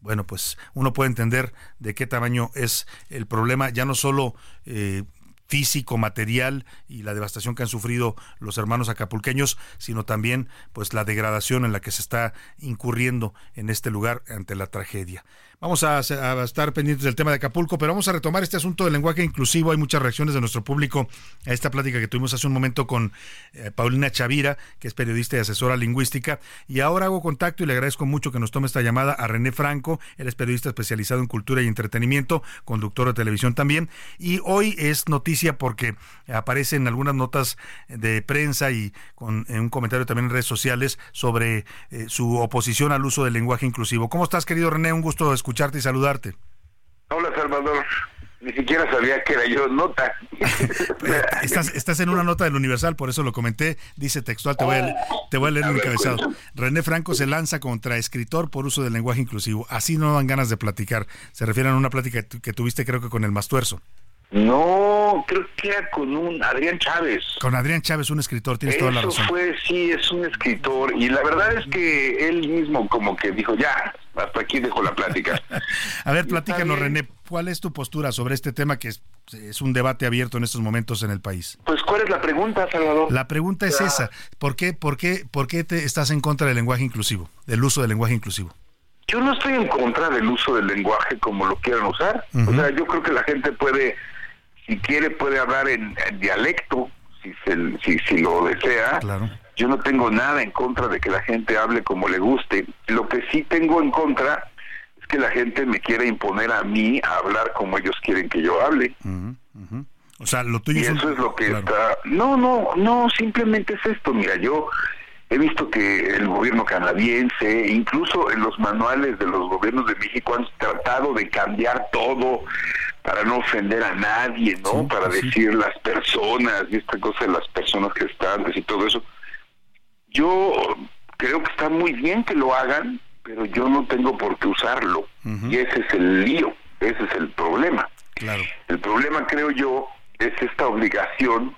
Bueno, pues uno puede entender de qué tamaño es el problema, ya no solo eh, físico, material y la devastación que han sufrido los hermanos acapulqueños, sino también pues la degradación en la que se está incurriendo en este lugar ante la tragedia. Vamos a, estar pendientes del tema de Acapulco, pero vamos a retomar este asunto del lenguaje inclusivo. Hay muchas reacciones de nuestro público a esta plática que tuvimos hace un momento con eh, Paulina Chavira, que es periodista y asesora lingüística. Y ahora hago contacto y le agradezco mucho que nos tome esta llamada a René Franco. Él es periodista especializado en cultura y entretenimiento, conductor de televisión también. Y hoy es noticia porque aparece en algunas notas de prensa y con en un comentario también en redes sociales sobre eh, su oposición al uso del lenguaje inclusivo. ¿Cómo estás, querido René? Un gusto escuchar escucharte y saludarte. Hola, Salvador. Ni siquiera sabía que era yo nota. estás, estás en una nota del Universal, por eso lo comenté. Dice textual, te voy a, te voy a leer el encabezado. René Franco se lanza contra escritor por uso del lenguaje inclusivo. Así no dan ganas de platicar. Se refieren a una plática que tuviste creo que con el Mastuerzo. No, creo que era con un Adrián Chávez. Con Adrián Chávez, un escritor, tienes toda la razón. fue, sí, es un escritor. Y la verdad es que él mismo como que dijo, ya, hasta aquí dejo la plática. A ver, platícanos, René, ¿cuál es tu postura sobre este tema que es, es, un debate abierto en estos momentos en el país? Pues, ¿cuál es la pregunta, Salvador? La pregunta es esa. ¿Por qué, por, qué, ¿Por qué te estás en contra del lenguaje inclusivo, del uso del lenguaje inclusivo? Yo no estoy en contra del uso del lenguaje como lo quieran usar. O sea, yo creo que la gente puede, si quiere, puede hablar en, en dialecto, si, se, si, si lo desea. Claro. Yo no tengo nada en contra de que la gente hable como le guste. Lo que sí tengo en contra es que la gente me quiera imponer a mí a hablar como ellos quieren que yo hable. Uh -huh. O sea, lo tuyo y es eso un... es lo que claro. está... No, no, no, simplemente es esto. Mira, yo he visto que el gobierno canadiense, incluso en los manuales de los gobiernos de México, han tratado de cambiar todo para no ofender a nadie, ¿no? Sí, para sí. decir las personas y esta cosa de las personas gestantes y todo eso. Yo creo que está muy bien que lo hagan, pero yo no tengo por qué usarlo. Y ese es el lío, ese es el problema. Claro. El problema, creo yo, es esta obligación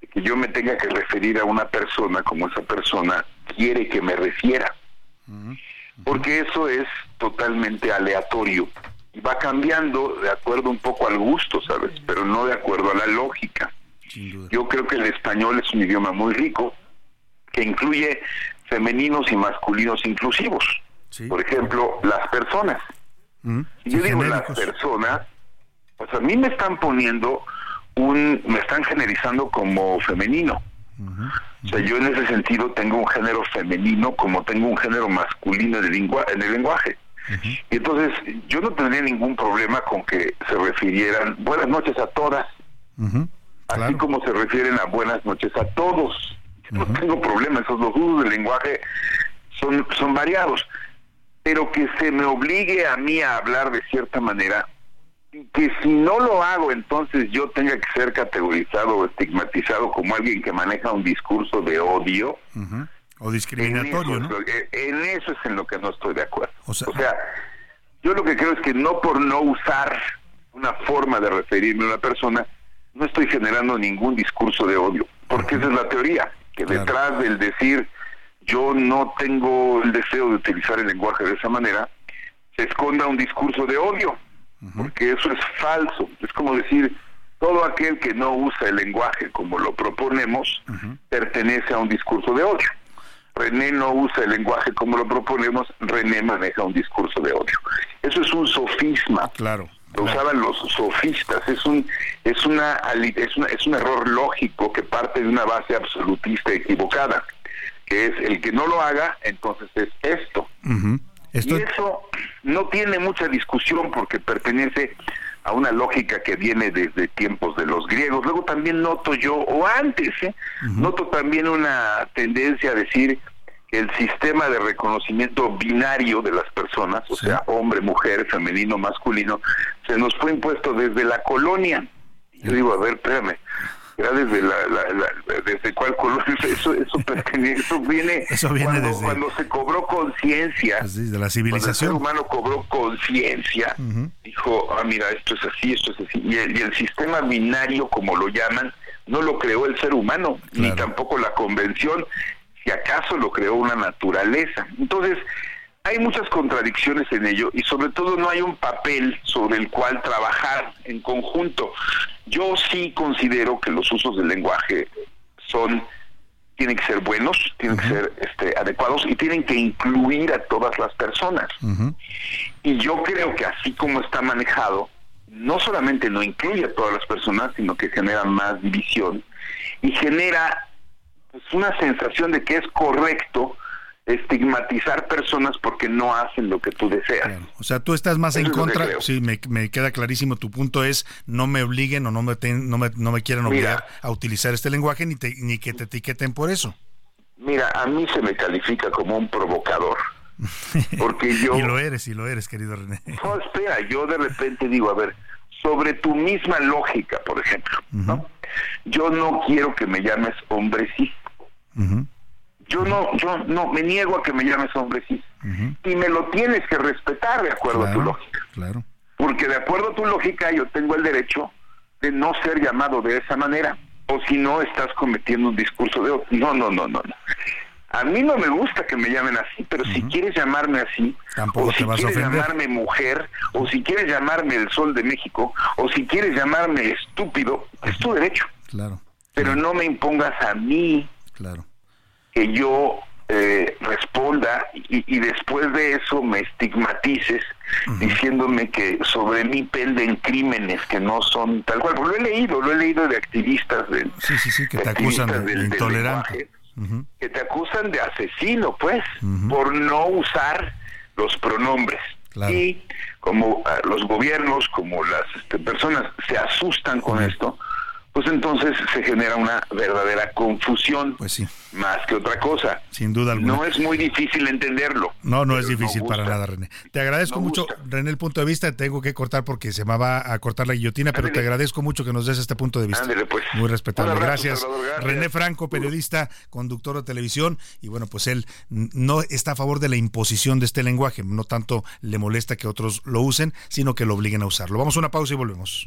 de que yo me tenga que referir a una persona como esa persona quiere que me refiera. Porque eso es totalmente aleatorio y va cambiando de acuerdo un poco al gusto, ¿sabes? Pero no de acuerdo a la lógica. Yo creo que el español es un idioma muy rico que incluye femeninos y masculinos inclusivos. Por ejemplo, las personas. Mm, Si yo digo las personas, pues a mí me están poniendo un, me están generalizando como femenino. O sea, yo en ese sentido tengo un género femenino como tengo un género masculino en el, lengua- en el lenguaje. Y entonces yo no tendría ningún problema con que se refirieran buenas noches a todas, Ujú, así como se refieren a buenas noches a todos. Yo No tengo problema, esos los usos del lenguaje son, son variados. Pero que se me obligue a mí a hablar de cierta manera, y que si no lo hago, entonces yo tenga que ser categorizado o estigmatizado como alguien que maneja un discurso de odio. O En discriminatorio, eso, ¿no? que- en eso es en lo que no estoy de acuerdo. O sea- yo lo que creo es que no por no usar una forma de referirme a una persona, no estoy generando ningún discurso de odio, porque esa es la teoría, que detrás del decir yo no tengo el deseo de utilizar el lenguaje de esa manera, se esconda un discurso de odio, porque eso es falso. Es como decir, todo aquel que no usa el lenguaje como lo proponemos, pertenece a un discurso de odio. René no usa el lenguaje como lo proponemos, René maneja un discurso de odio. Eso es un sofisma. Claro. Lo usaban los sofistas. Es un es una es una- es un error lógico que parte de una base absolutista equivocada, que es el que no lo haga, entonces es esto. Ujú. Esto- Y eso no tiene mucha discusión porque pertenece a una lógica que viene desde tiempos de los griegos. Luego también noto yo, o antes, ¿eh? noto también una tendencia a decir el sistema de reconocimiento binario de las personas, o sea, hombre, mujer, femenino, masculino, se nos fue impuesto desde la colonia. Yo digo, a ver, espérame, desde la, la- la- desde cuál colonia eso eso eso viene, Eso viene cuando, desde- cuando se cobró conciencia Así, de la cuando el ser civilización. humano cobró conciencia, dijo, ah, mira, esto es así, esto es así. Y el, y el sistema binario, como lo llaman, no lo creó el ser humano, ni tampoco la convención, acaso lo creó una naturaleza. Entonces, hay muchas contradicciones en ello y sobre todo no hay un papel sobre el cual trabajar en conjunto. Yo sí considero que los usos del lenguaje son tienen que ser buenos, tienen que ser este, adecuados y tienen que incluir a todas las personas. Y yo creo que así como está manejado, no solamente no incluye a todas las personas, sino que genera más división y genera pues, una sensación de que es correcto estigmatizar personas porque no hacen lo que tú deseas. O sea, tú estás más Eso en contra. Sí, me, me queda clarísimo. Tu punto es no me obliguen o no me, ten- no me, no me quieran obligar a utilizar este lenguaje ni, te- ni que te etiqueten por eso. Mira, a mí se me califica como un provocador. Porque yo... Y lo eres, y lo eres, querido René. No, espera, yo de repente digo, a ver, sobre tu misma lógica, por ejemplo, ¿no? Yo no quiero que me llames hombre Yo no, yo no, me niego a que me llames hombre cis. Y me lo tienes que respetar de acuerdo a tu lógica. claro. Porque de acuerdo a tu lógica yo tengo el derecho de no ser llamado de esa manera. O si no, estás cometiendo un discurso de... No, no, no, no. no. A mí no me gusta que me llamen así, pero si quieres llamarme así, Tampoco o si quieres llamarme mujer, o si quieres llamarme el sol de México, o si quieres llamarme estúpido, es tu derecho. Claro. Pero no me impongas a mí Claro. Que yo eh, responda y, y después de eso me estigmatices diciéndome que sobre mí pelden crímenes que no son tal cual. Lo he leído, lo he leído de activistas del, Sí, sí, sí, que te acusan de del- del intolerante. lenguaje, que te acusan de asesino, pues, por no usar los pronombres. Y como ah, los gobiernos, como las este, personas se asustan con esto, pues entonces se genera una verdadera confusión, más que otra cosa. Pues Sin duda alguna. No es muy difícil entenderlo. No, no es difícil para nada, René. Te agradezco mucho, René, el punto de vista. Tengo que cortar porque se me va a cortar la guillotina, pero te agradezco mucho que nos des este punto de vista. Ándele, pues. Muy respetable. Abrazo, gracias. Gracias. René Franco, periodista, conductor de televisión. Y bueno, pues él no está a favor de la imposición de este lenguaje. No tanto le molesta que otros lo usen, sino que lo obliguen a usarlo. Vamos a una pausa y volvemos.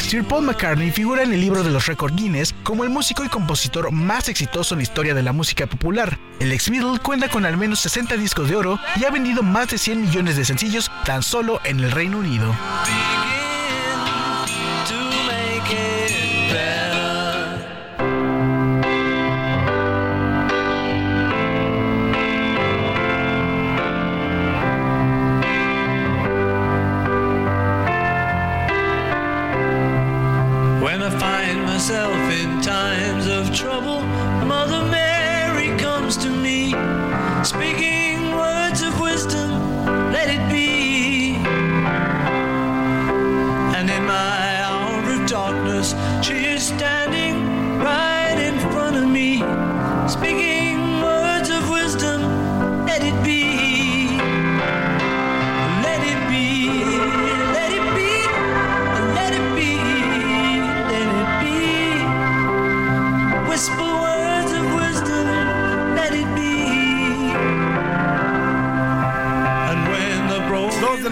Sir Paul McCartney figura en el libro de los récords Guinness como el músico y compositor más exitoso en la historia de la música popular. El ex Beatle cuenta con al menos 60 discos de oro y ha vendido más de 100 millones de sencillos tan solo en el Reino Unido.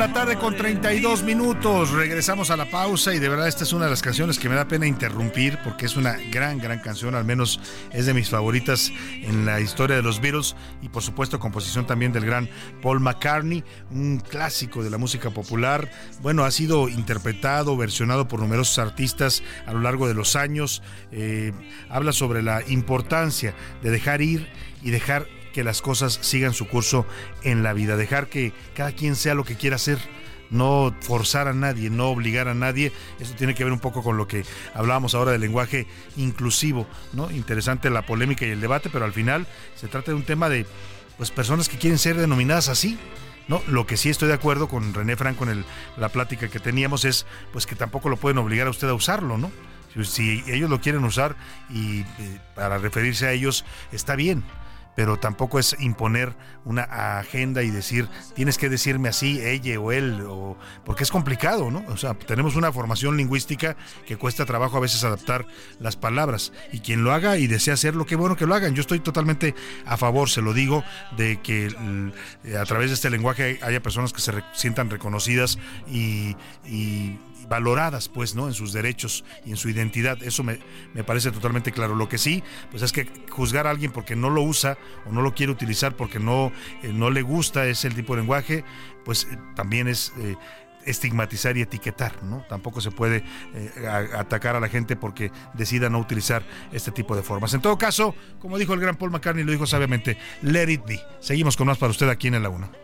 La tarde con 32 minutos. Regresamos a la pausa y de verdad esta es una de las canciones que me da pena interrumpir porque es una gran, gran canción. Al menos es de mis favoritas en la historia de los Beatles y por supuesto composición también del gran Paul McCartney, un clásico de la música popular. Bueno, ha sido interpretado, versionado por numerosos artistas a lo largo de los años. Eh, habla sobre la importancia de dejar ir y dejar que las cosas sigan su curso en la vida, dejar que cada quien sea lo que quiera hacer, no forzar a nadie, no obligar a nadie. Eso tiene que ver un poco con lo que hablábamos ahora del lenguaje inclusivo, ¿no? Interesante la polémica y el debate, pero al final se trata de un tema de pues personas que quieren ser denominadas así. No, lo que sí estoy de acuerdo con René Franco en la plática que teníamos es pues que tampoco lo pueden obligar a usted a usarlo, ¿no? Si, si ellos lo quieren usar y eh, para referirse a ellos está bien, pero tampoco es imponer una agenda y decir, tienes que decirme así, ella o él, o, porque es complicado, ¿no? O sea, tenemos una formación lingüística que cuesta trabajo a veces adaptar las palabras, y quien lo haga y desea hacerlo, qué bueno que lo hagan. Yo estoy totalmente a favor, se lo digo, de que eh, a través de este lenguaje haya personas que se sientan reconocidas y valoradas pues no en sus derechos y en su identidad eso me, me parece totalmente claro lo que sí pues es que juzgar a alguien porque no lo usa o no lo quiere utilizar porque no eh, no le gusta ese tipo de lenguaje pues eh, también es eh, estigmatizar y etiquetar, ¿no? Tampoco se puede atacar a la gente porque decida no utilizar este tipo de formas. En todo caso, como dijo el gran Paul McCartney, lo dijo sabiamente, let it be. Seguimos con más para usted aquí en la 1.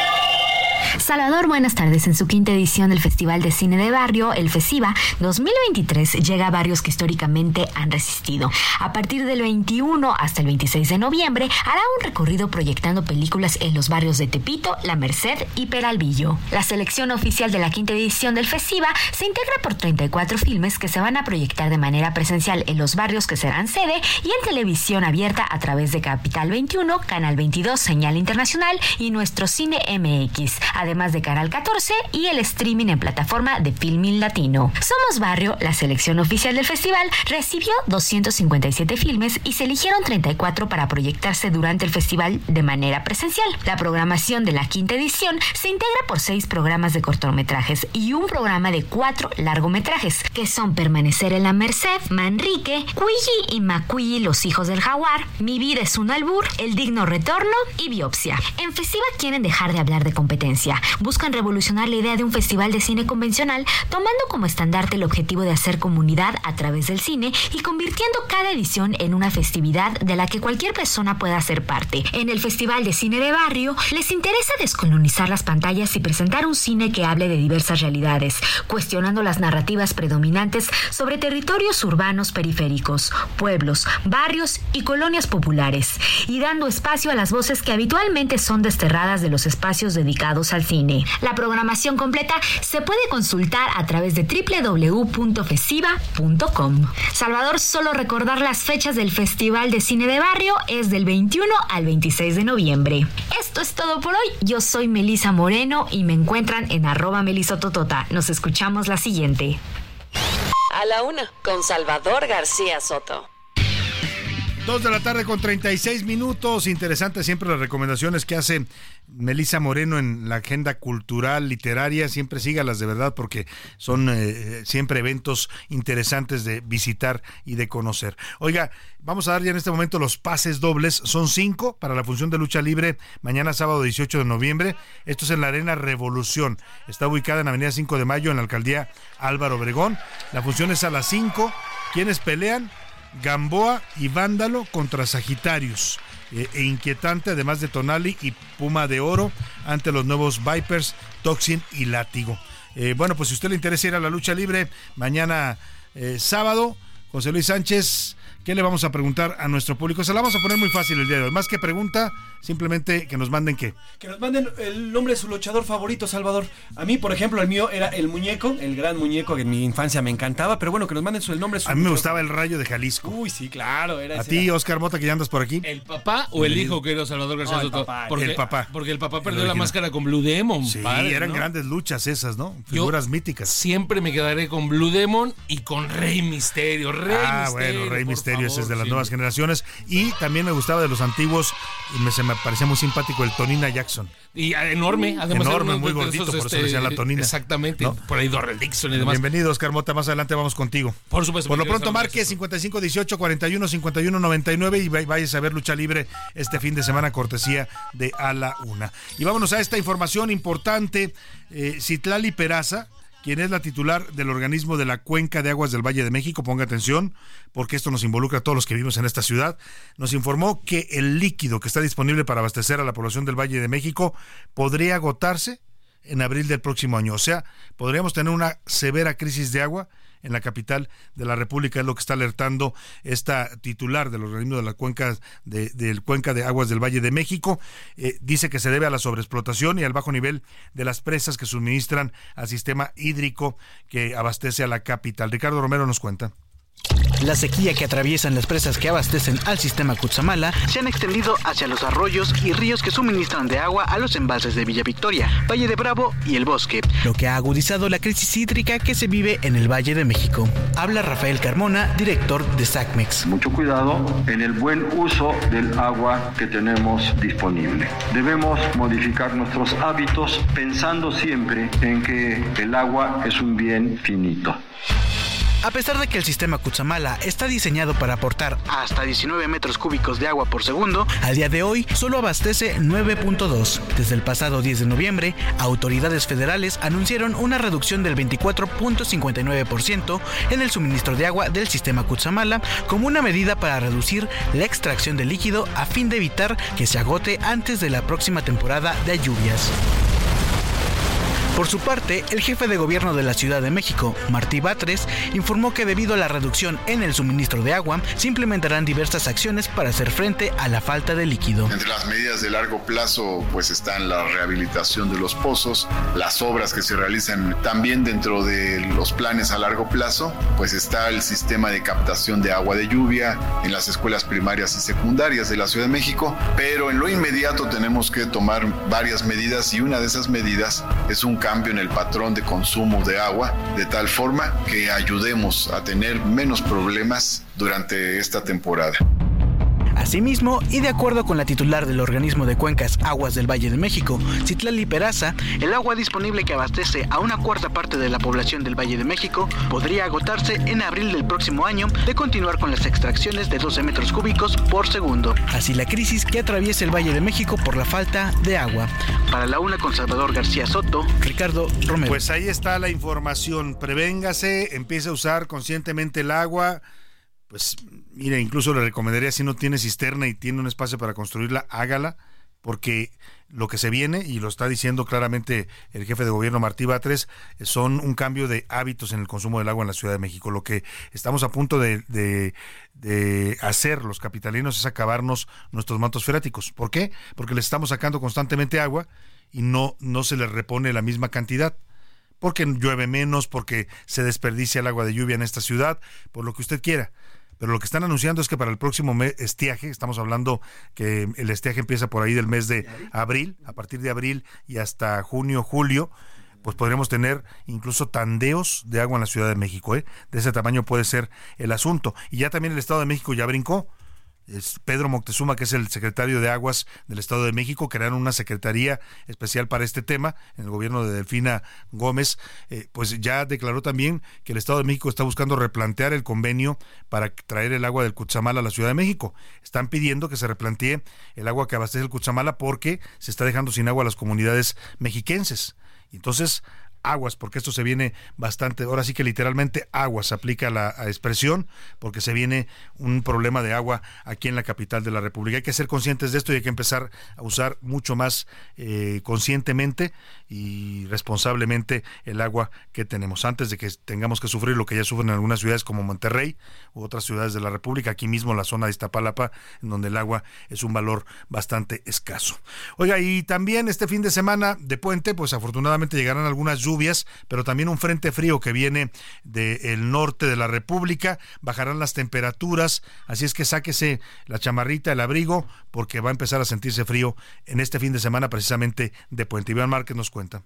Salvador, buenas tardes. En su quinta edición del Festival de Cine de Barrio, el FESIVA 2023, llega a barrios que históricamente han resistido. A partir del 21 hasta el 26 de noviembre, hará un recorrido proyectando películas en los barrios de Tepito, La Merced y Peralvillo. La selección oficial de la quinta edición del FESIVA se integra por 34 filmes que se van a proyectar de manera presencial en los barrios que serán sede y en televisión abierta a través de Capital 21, Canal 22, Señal Internacional y nuestro Cine MX. Además de Canal 14 y el streaming en plataforma de Filmin Latino. Somos Barrio, la selección oficial del festival, recibió 257 filmes y se eligieron 34 para proyectarse durante el festival de manera presencial. La programación de la quinta edición se integra por seis programas de cortometrajes y un programa de cuatro largometrajes, que son Permanecer en la Merced, Manrique, Cuyi y Macuyi, los hijos del jaguar, Mi vida es un albur, El digno retorno y Biopsia. En Festival quieren dejar de hablar de competencia buscan revolucionar la idea de un festival de cine convencional, tomando como estandarte el objetivo de hacer comunidad a través del cine y convirtiendo cada edición en una festividad de la que cualquier persona pueda ser parte. En el Festival de Cine de Barrio, les interesa descolonizar las pantallas y presentar un cine que hable de diversas realidades, cuestionando las narrativas predominantes sobre territorios urbanos periféricos, pueblos, barrios y colonias populares, y dando espacio a las voces que habitualmente son desterradas de los espacios dedicados al cine. La programación completa se puede consultar a través de www.fesiva.com. Salvador, solo recordar las fechas del Festival de Cine de Barrio es del 21 al 26 de noviembre. Esto es todo por hoy. Yo soy Melisa Moreno y me encuentran en arroba melisototota. Nos escuchamos la siguiente. A la una, con Salvador García Soto. Dos de la tarde con 36 minutos. Interesante siempre las recomendaciones que hace Melisa Moreno en la agenda cultural, literaria. Siempre sígalas de verdad porque son eh, siempre eventos interesantes de visitar y de conocer. Oiga, vamos a dar ya en este momento los pases dobles. Son cinco para la función de lucha libre mañana sábado 18 de noviembre. Esto es en la Arena Revolución. Está ubicada en Avenida 5 de Mayo en la alcaldía Álvaro Obregón. La función es a las 5. ¿Quiénes pelean? Gamboa y Vándalo contra Sagitarios. Eh, e inquietante, además de Tonali y Puma de Oro, ante los nuevos Vipers, Toxin y Látigo. Eh, bueno, pues si a usted le interesa ir a la lucha libre, mañana eh, sábado, José Luis Sánchez ¿Qué le vamos a preguntar a nuestro público? Se la vamos a poner muy fácil el día de hoy. Más que pregunta, simplemente que nos manden qué. Que nos manden el nombre de su luchador favorito, Salvador. A mí, por ejemplo, el mío era el muñeco, el gran muñeco que en mi infancia me encantaba, pero bueno, que nos manden su, el nombre de su A mí me gustaba el rayo de Jalisco. Uy, sí, claro. Era a ti, Oscar Mota, que ya andas por aquí. ¿El papá o el, hijo, querido Salvador García no, el papá, porque, el papá. Porque el papá perdió la máscara con Blue Demon. Sí, eran grandes luchas esas, ¿no? Figuras míticas. Siempre me quedaré con Blue Demon y con Rey Misterio. Rey ah, bueno, Rey Misterio, ese es de las nuevas generaciones. Y también me gustaba de los antiguos, y me, se me parecía muy simpático el Tonina Jackson. Y enorme, además. Enorme, muy gordito, por eso este, decía la Tonina. Exactamente, por ahí Dorrel Dixon y demás. Bienvenido, Oscar Mota, más adelante vamos contigo. Por supuesto. Por lo pronto marque 55 18 41 51 99 y vayas a ver lucha libre este fin de semana, cortesía de A la Una. Y vámonos a esta información importante. Eh, Citlali Peraza quien es la titular del organismo de la Cuenca de Aguas del Valle de México, ponga atención, porque esto nos involucra a todos los que vivimos en esta ciudad, nos informó que el líquido que está disponible para abastecer a la población del Valle de México podría agotarse en abril del próximo año. O sea, podríamos tener una severa crisis de agua en la capital de la República, es lo que está alertando esta titular del organismo de la cuenca de, del cuenca de aguas del Valle de México. Eh, dice que se debe a la sobreexplotación y al bajo nivel de las presas que suministran al sistema hídrico que abastece a la capital. Ricardo Romero nos cuenta. La sequía que atraviesan las presas que abastecen al sistema Cutzamala se han extendido hacia los arroyos y ríos que suministran de agua a los embalses de Villa Victoria, Valle de Bravo y El Bosque, lo que ha agudizado la crisis hídrica que se vive en el Valle de México. Habla Rafael Carmona, director de SACMEX. Mucho cuidado en el buen uso del agua que tenemos disponible. Debemos modificar nuestros hábitos pensando siempre en que el agua es un bien finito. A pesar de que el sistema Cutzamala está diseñado para aportar hasta 19 metros cúbicos de agua por segundo, al día de hoy solo abastece 9.2. Desde el pasado 10 de noviembre, autoridades federales anunciaron una reducción del 24.59% en el suministro de agua del sistema Cutzamala como una medida para reducir la extracción de líquido a fin de evitar que se agote antes de la próxima temporada de lluvias. Por su parte, el jefe de gobierno de la Ciudad de México, Martí Batres, informó que debido a la reducción en el suministro de agua, se implementarán diversas acciones para hacer frente a la falta de líquido. Entre las medidas de largo plazo, pues están la rehabilitación de los pozos, las obras que se realizan también dentro de los planes a largo plazo, pues está el sistema de captación de agua de lluvia en las escuelas primarias y secundarias de la Ciudad de México, pero en lo inmediato tenemos que tomar varias medidas y una de esas medidas es un cambio en el patrón de consumo de agua, de tal forma que ayudemos a tener menos problemas durante esta temporada. Asimismo, y de acuerdo con la titular del organismo de cuencas Aguas del Valle de México, Citlali Peraza, el agua disponible que abastece a una cuarta parte de la población del Valle de México podría agotarse en abril del próximo año de continuar con las extracciones de 12 metros cúbicos por segundo. Así la crisis que atraviesa el Valle de México por la falta de agua. Para la una con Salvador García Soto, Ricardo Romero. Pues ahí está la información. Prevéngase, empiece a usar conscientemente el agua. Pues mire, incluso le recomendaría si no tiene cisterna y tiene un espacio para construirla, hágala, porque lo que se viene, y lo está diciendo claramente el jefe de gobierno Martí Batres, son un cambio de hábitos en el consumo del agua en la Ciudad de México. Lo que estamos a punto de, de, de hacer los capitalinos es acabarnos nuestros mantos freáticos. ¿Por qué? Porque les estamos sacando constantemente agua y no, no se les repone la misma cantidad porque llueve menos, porque se desperdicia el agua de lluvia en esta ciudad, por lo que usted quiera. Pero lo que están anunciando es que para el próximo mes, estiaje, estamos hablando que el estiaje empieza por ahí del mes de abril, a partir de abril y hasta junio, julio, pues podríamos tener incluso tandeos de agua en la Ciudad de México. ¿eh? De ese tamaño puede ser el asunto. Y ya también el Estado de México ya brincó Pedro Moctezuma, que es el secretario de Aguas del Estado de México, crearon una secretaría especial para este tema en el gobierno de Delfina Gómez, eh, pues ya declaró también que el Estado de México está buscando replantear el convenio para traer el agua del Cutzamala a la Ciudad de México. Están pidiendo que se replantee el agua que abastece el Cutzamala porque se está dejando sin agua a las comunidades mexiquenses. Entonces, aguas, porque esto se viene bastante, ahora sí que literalmente aguas, aplica la expresión, porque se viene un problema de agua aquí en la capital de la República. Hay que ser conscientes de esto y hay que empezar a usar mucho más eh, conscientemente y responsablemente el agua que tenemos, antes de que tengamos que sufrir lo que ya sufren en algunas ciudades como Monterrey u otras ciudades de la República, aquí mismo en la zona de Iztapalapa, en donde el agua es un valor bastante escaso. Oiga, y también este fin de semana de puente, pues afortunadamente llegarán algunas lluvias, pero también un frente frío que viene del norte de la República, bajarán las temperaturas, así es que sáquese la chamarrita, el abrigo, porque va a empezar a sentirse frío en este fin de semana precisamente de puente. Iván Márquez nos cuenta.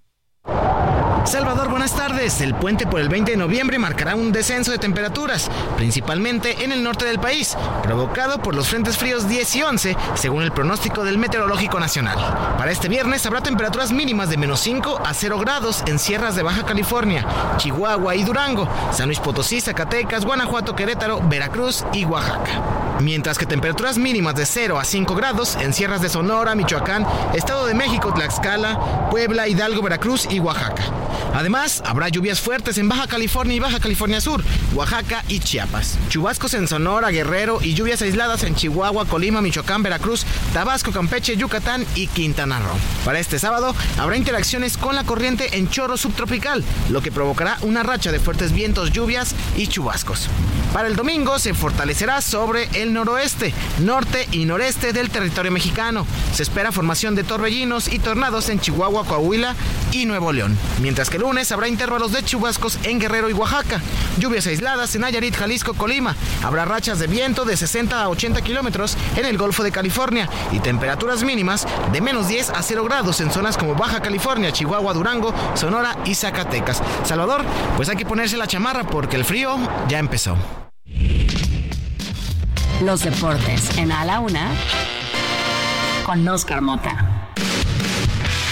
Salvador, buenas tardes. El puente por el 20 de noviembre marcará un descenso de temperaturas, principalmente en el norte del país, provocado por los frentes fríos 10 y 11, según el pronóstico del Meteorológico Nacional. Para este viernes habrá temperaturas mínimas de menos 5 a 0 grados en sierras de Baja California, Chihuahua y Durango, San Luis Potosí, Zacatecas, Guanajuato, Querétaro, Veracruz y Oaxaca. Mientras que temperaturas mínimas de 0 a 5 grados en sierras de Sonora, Michoacán, Estado de México, Tlaxcala, Puebla, Hidalgo, Veracruz y Oaxaca. Además, habrá lluvias fuertes en Baja California y Baja California Sur, Oaxaca y Chiapas. Chubascos en Sonora, Guerrero y lluvias aisladas en Chihuahua, Colima, Michoacán, Veracruz, Tabasco, Campeche, Yucatán y Quintana Roo. Para este sábado habrá interacciones con la corriente en chorro subtropical, lo que provocará una racha de fuertes vientos, lluvias y chubascos. Para el domingo se fortalecerá sobre el noroeste, norte y noreste del territorio mexicano. Se espera formación de torbellinos y tornados en Chihuahua, Coahuila y Nuevo León. Que el lunes habrá intervalos de chubascos en Guerrero y Oaxaca. Lluvias aisladas en Nayarit, Jalisco, Colima. Habrá rachas de viento de 60 a 80 kilómetros en el Golfo de California y temperaturas mínimas de menos 10 a 0 grados en zonas como Baja California, Chihuahua, Durango, Sonora y Zacatecas. Salvador, pues hay que ponerse la chamarra porque el frío ya empezó. Los deportes en A la Una con Oscar Mota.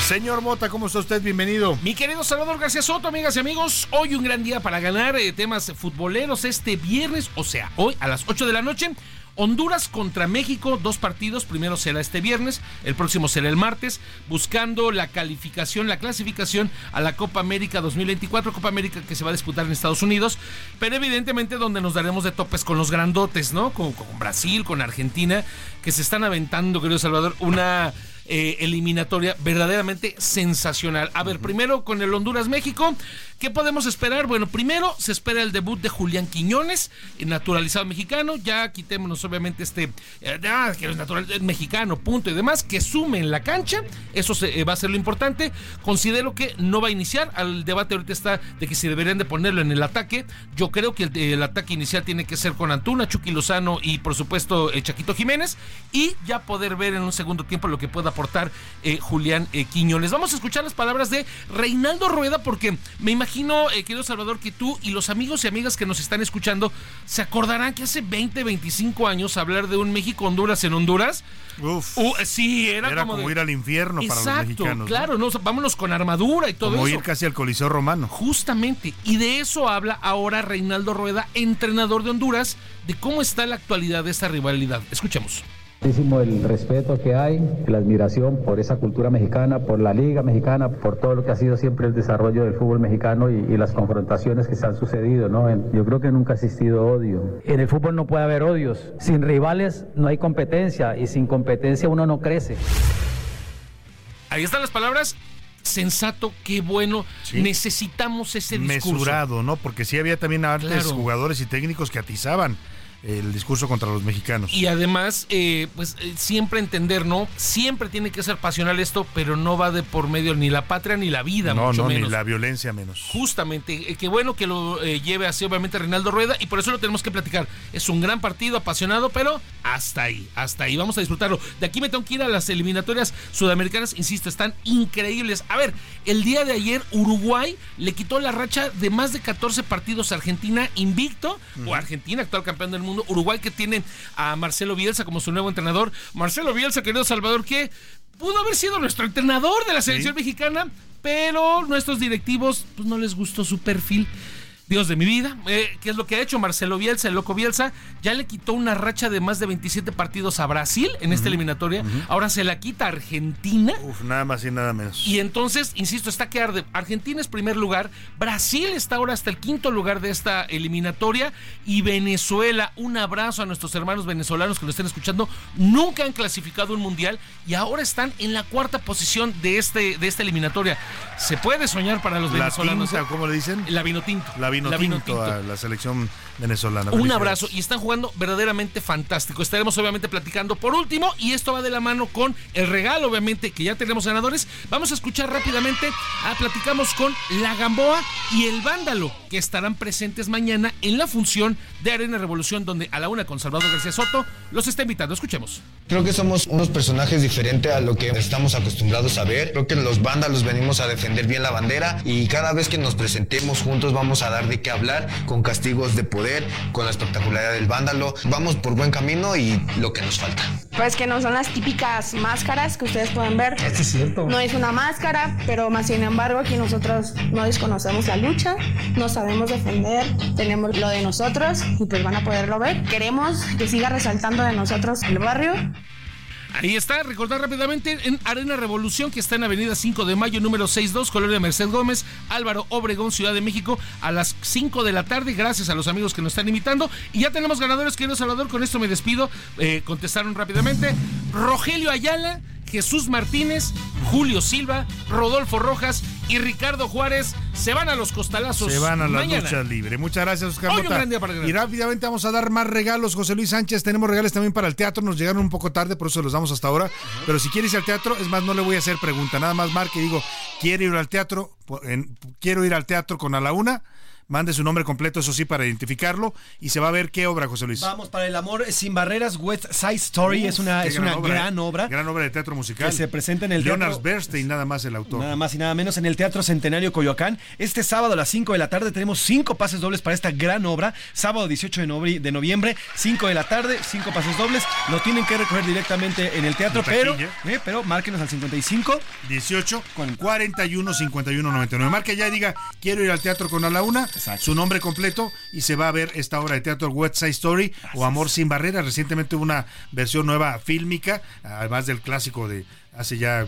Señor Mota, ¿cómo está usted? Bienvenido. Mi querido Salvador García Soto, amigas y amigos, hoy un gran día para ganar eh, temas futboleros este viernes, o sea, hoy a las 8 de la noche. Honduras contra México, dos partidos. Primero será este viernes, el próximo será el martes, buscando la calificación, la clasificación a la Copa América 2024, Copa América que se va a disputar en Estados Unidos, pero evidentemente donde nos daremos de topes con los grandotes, ¿no? Con, con Brasil, con Argentina, que se están aventando, querido Salvador, una eh, eliminatoria verdaderamente sensacional. A ver, primero con el Honduras-México, ¿qué podemos esperar? Bueno, primero se espera el debut de Julián Quiñones, eh, naturalizado mexicano. Ya quitémonos obviamente este, eh, ah, que es natural, es mexicano, punto y demás, que sume en la cancha. Eso se, eh, va a ser lo importante. Considero que no va a iniciar. Al debate ahorita está de que si deberían de ponerlo en el ataque. Yo creo que el, ataque inicial tiene que ser con Antuna, Chucky Lozano y por supuesto eh, Chaquito Jiménez. Y ya poder ver en un segundo tiempo lo que pueda aportar Julián Quiñones. Vamos a escuchar las palabras de Reinaldo Rueda porque me imagino, eh, querido Salvador, que tú y los amigos y amigas que nos están escuchando se acordarán que hace 20, 25 años hablar de un México-Honduras en Honduras. Uf. Uh, sí, era, Era como, de- ir al infierno para los Exacto, mexicanos. ¿no? claro, no, vámonos con armadura y todo Como eso. ir casi al Coliseo Romano. Justamente, y de eso habla ahora Reinaldo Rueda, entrenador de Honduras, de cómo está la actualidad de esta rivalidad. Escuchemos. Muchísimo el respeto que hay, la admiración por esa cultura mexicana, por la liga mexicana, por todo lo que ha sido siempre el desarrollo del fútbol mexicano y, y las confrontaciones que se han sucedido, ¿no? En- yo creo que nunca ha existido odio. En el fútbol no puede haber odios. Sin rivales no hay competencia y sin competencia uno no crece. Ahí están las palabras. Sensato, qué bueno. Necesitamos ese discurso. Mesurado, ¿no? Porque sí había también antes Claro. jugadores y técnicos que atizaban el discurso contra los mexicanos. Y además, eh, pues eh, siempre entender, ¿no? Siempre tiene que ser pasional esto, pero no va de por medio ni la patria ni la vida, no, mucho no, menos. ni la violencia menos. Justamente, eh, qué bueno que lo eh, lleve así obviamente Reinaldo Rueda y por eso lo tenemos que platicar. Es un gran partido, apasionado, pero hasta ahí, hasta ahí, vamos a disfrutarlo. De aquí me tengo que ir a las eliminatorias sudamericanas, insisto, están increíbles. A ver, el día de ayer Uruguay le quitó la racha de más de 14 partidos a Argentina invicto, o Argentina, actual campeón del mundo, Uruguay que tiene a Marcelo Bielsa como su nuevo entrenador. Marcelo Bielsa, querido Salvador, que pudo haber sido nuestro entrenador de la selección mexicana, pero nuestros directivos pues, no les gustó su perfil. Dios de mi vida, eh, ¿qué es lo que ha hecho Marcelo Bielsa, el loco Bielsa? Ya le quitó una racha de más de 27 partidos a Brasil en esta eliminatoria. Ahora se la quita a Argentina. Uf, nada más y nada menos. Y entonces, insisto, está que arde. Argentina es primer lugar, Brasil está ahora hasta el quinto lugar de esta eliminatoria y Venezuela, un abrazo a nuestros hermanos venezolanos que lo estén escuchando, nunca han clasificado un mundial y ahora están en la cuarta posición de, este, de esta eliminatoria. Se puede soñar para los La venezolanos. tinta, ¿eh? ¿cómo le dicen? La vino tinto. La vino, La tinto a la selección venezolana. Un abrazo y están jugando verdaderamente fantástico. Estaremos obviamente platicando por último y esto va de la mano con el regalo, obviamente que ya tenemos ganadores. Vamos a escuchar rápidamente, ah, platicamos con La Gamboa y el Vándalo que estarán presentes mañana en la función de Arena Revolución donde a la una con Salvador García Soto los está invitando. Escuchemos. Creo que somos unos personajes diferentes a lo que estamos acostumbrados a ver. Creo que los vándalos venimos a defender bien la bandera y cada vez que nos presentemos juntos vamos a dar de qué hablar con castigos de poder, con la espectacularidad del vándalo. Vamos por buen camino y lo que nos falta. Pues que no son las típicas máscaras que ustedes pueden ver. Esto es cierto. No es una máscara, pero más sin embargo aquí nosotros no desconocemos la lucha, no sabemos defender, tenemos lo de nosotros y pues van a poderlo ver. Queremos que siga resaltando de nosotros el barrio. Ahí está, recordar rápidamente en Arena Revolución, que está en Avenida 5 de Mayo, número 62, Colonia Merced Gómez, Álvaro Obregón, Ciudad de México, a las 5 de la tarde. Gracias a los amigos que nos están invitando. Y ya tenemos ganadores, querido Salvador. Con esto me despido. Eh, contestaron rápidamente. Rogelio Ayala. Jesús Martínez, Julio Silva, Rodolfo Rojas y Ricardo Juárez se van a los costalazos. Se van a la mañana. lucha libre. Muchas gracias, Oscar Hoy un gran día para. Y rápidamente vamos a dar más regalos, José Luis Sánchez. Tenemos regalos también para el teatro. Nos llegaron un poco tarde, por eso los damos hasta ahora. Pero si quieres ir al teatro, es más, no le voy a hacer pregunta. Nada más marque digo, quiero ir al teatro, quiero ir al teatro con a la una. Mande su nombre completo, eso sí, para identificarlo. Y se va a ver qué obra, José Luis. Vamos para el amor sin barreras, West Side Story. es una, es una gran ¿eh? obra. Gran obra de teatro musical. Que se presenta en el Leonard Bernstein, nada más el autor. Nada más y nada menos en el Teatro Centenario Coyoacán. Este sábado a las 5 de la tarde tenemos cinco pases dobles para esta gran obra. Sábado 18 de, novri- de noviembre, 5 de la tarde, cinco pases dobles. Lo tienen que recoger directamente en el teatro, pero, eh, pero márquenos al 55 18 41 51 99. Marque ya y diga, quiero ir al teatro con a la una, su nombre completo y se va a ver esta obra de teatro West Side Story o Amor sin barreras. Recientemente hubo una versión nueva fílmica, además del clásico de hace ya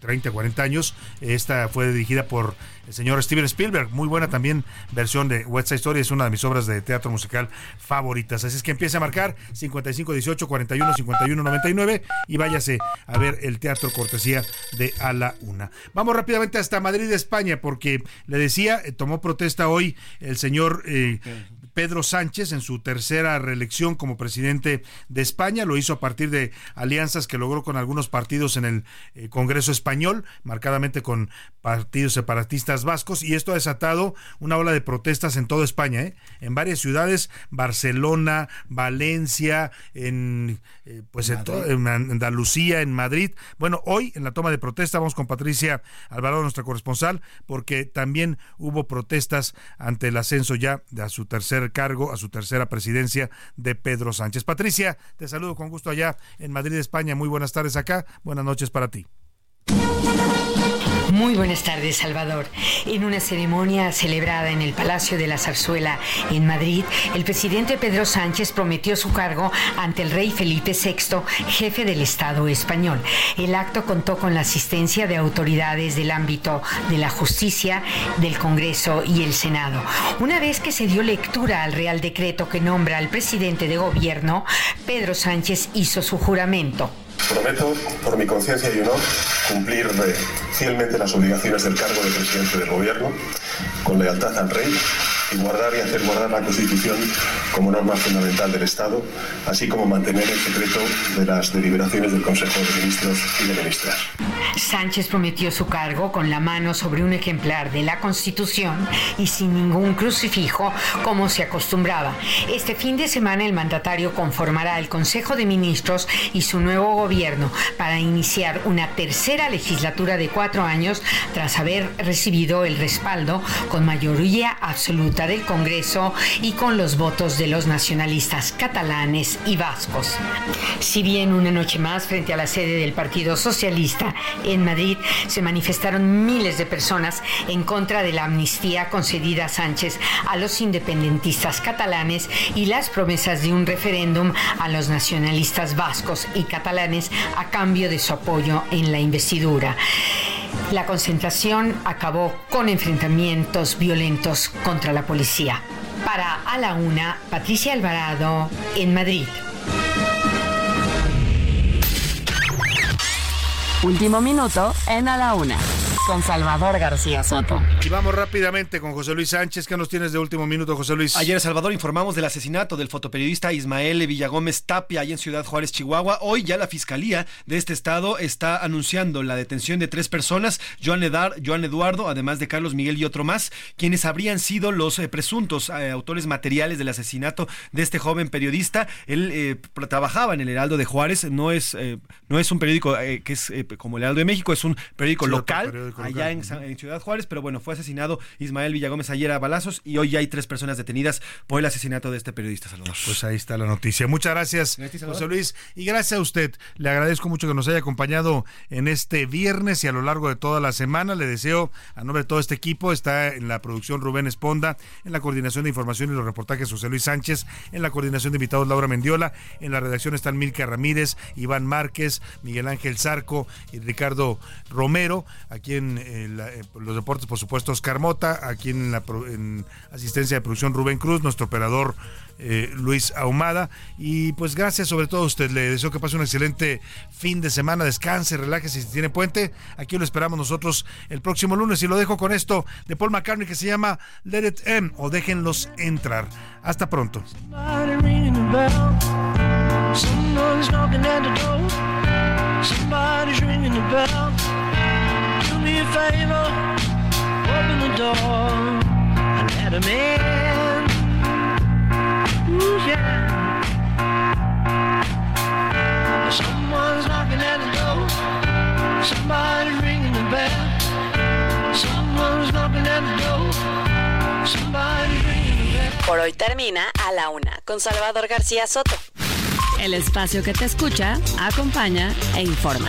30, 40 años. Esta fue dirigida por el señor Steven Spielberg. Muy buena también versión de West Side Story. Es una de mis obras de teatro musical favoritas. Así es que empiece a marcar 55 18 41 51 99 y váyase a ver el teatro cortesía de A la Una. Vamos rápidamente hasta Madrid, España, porque le decía, eh, tomó protesta hoy el señor eh, Pedro Sánchez en su tercera reelección como presidente de España. Lo hizo a partir de alianzas que logró con algunos partidos en el eh, Congreso español, marcadamente con partidos separatistas vascos, y esto ha desatado una ola de protestas en toda España, ¿eh? en varias ciudades, Barcelona, Valencia, en eh, pues en, Andalucía, en Madrid. Bueno, hoy en la toma de protesta vamos con Patricia Alvarado, nuestra corresponsal, porque también hubo protestas ante el ascenso ya de a su tercer cargo, a su tercera presidencia de Pedro Sánchez. Patricia, te saludo con gusto allá en Madrid, España. Muy buenas tardes acá. Buenas noches para ti. Muy buenas tardes, Salvador. En una ceremonia celebrada en el Palacio de la Zarzuela en Madrid, el presidente Pedro Sánchez prometió su cargo ante el rey Felipe VI, jefe del Estado español. El acto contó con la asistencia de autoridades del ámbito de la justicia, del Congreso y el Senado. Una vez que se dio lectura al Real Decreto que nombra al presidente de gobierno, Pedro Sánchez hizo su juramento. Prometo, por mi conciencia y honor, cumplir fielmente las obligaciones del cargo de presidente del Gobierno, con lealtad al Rey, y guardar y hacer guardar la Constitución como norma fundamental del Estado, así como mantener el secreto de las deliberaciones del Consejo de Ministros y de Ministras. Sánchez prometió su cargo con la mano sobre un ejemplar de la Constitución y sin ningún crucifijo, como se acostumbraba. Este fin de semana el mandatario conformará el Consejo de Ministros y su nuevo gobierno para iniciar una tercera legislatura de cuatro años tras haber recibido el respaldo con mayoría absoluta del Congreso y con los votos de los nacionalistas catalanes y vascos. Si bien una noche más frente a la sede del Partido Socialista en Madrid se manifestaron miles de personas en contra de la amnistía concedida a Sánchez a los independentistas catalanes y las promesas de un referéndum a los nacionalistas vascos y catalanes a cambio de su apoyo en la investidura. La concentración acabó con enfrentamientos violentos contra la policía. Para A la Una, Patricia Alvarado, en Madrid. Último minuto en A la Una, con Salvador García Soto. Y vamos rápidamente con José Luis Sánchez. ¿Qué nos tienes de último minuto, José Luis? Ayer, Salvador, informamos del asesinato del fotoperiodista Ismael Villagómez Tapia, ahí en Ciudad Juárez, Chihuahua. Hoy ya la Fiscalía de este estado está anunciando la detención de tres personas, Joan, Edar, Joan Eduardo, además de Carlos Miguel y otro más, quienes habrían sido los eh, presuntos eh, autores materiales del asesinato de este joven periodista. Él eh, trabajaba en el Heraldo de Juárez, no es, eh, no es un periódico eh, que es eh, como el Heraldo de México, es un periódico Sí, local periódico allá en, en Ciudad Juárez, pero bueno, fue asesinado Ismael Villagómez ayer a balazos y hoy ya hay tres personas detenidas por el asesinato de este periodista, Salvador. Pues ahí está la noticia. Muchas gracias, José Luis. Y gracias a usted. Le agradezco mucho que nos haya acompañado en este viernes y a lo largo de toda la semana. Le deseo, a nombre de todo este equipo, está en la producción Rubén Esponda, en la coordinación de información y los reportajes José Luis Sánchez, en la coordinación de invitados Laura Mendiola, en la redacción están Milka Ramírez, Iván Márquez, Miguel Ángel Zarco y Ricardo Romero. Aquí en, eh, eh, los deportes, por supuesto, Oscar Mota. Aquí en la asistencia de producción Rubén Cruz, nuestro operador eh, Luis Ahumada. Y pues gracias sobre todo a usted. Le deseo que pase un excelente fin de semana. Descanse, relájese si tiene puente. Aquí lo esperamos nosotros el próximo lunes. Y lo dejo con esto de Paul McCartney que se llama Let It Em o Déjenlos Entrar. Hasta pronto. Do me a favor, open the door and let a man. Ooh, yeah. Someone's knocking at the door. Somebody's ringing the bell. Someone's knocking at the door. Somebody's ringing the bell. Por hoy termina a la una con Salvador García Soto. El espacio que te escucha, acompaña e informa.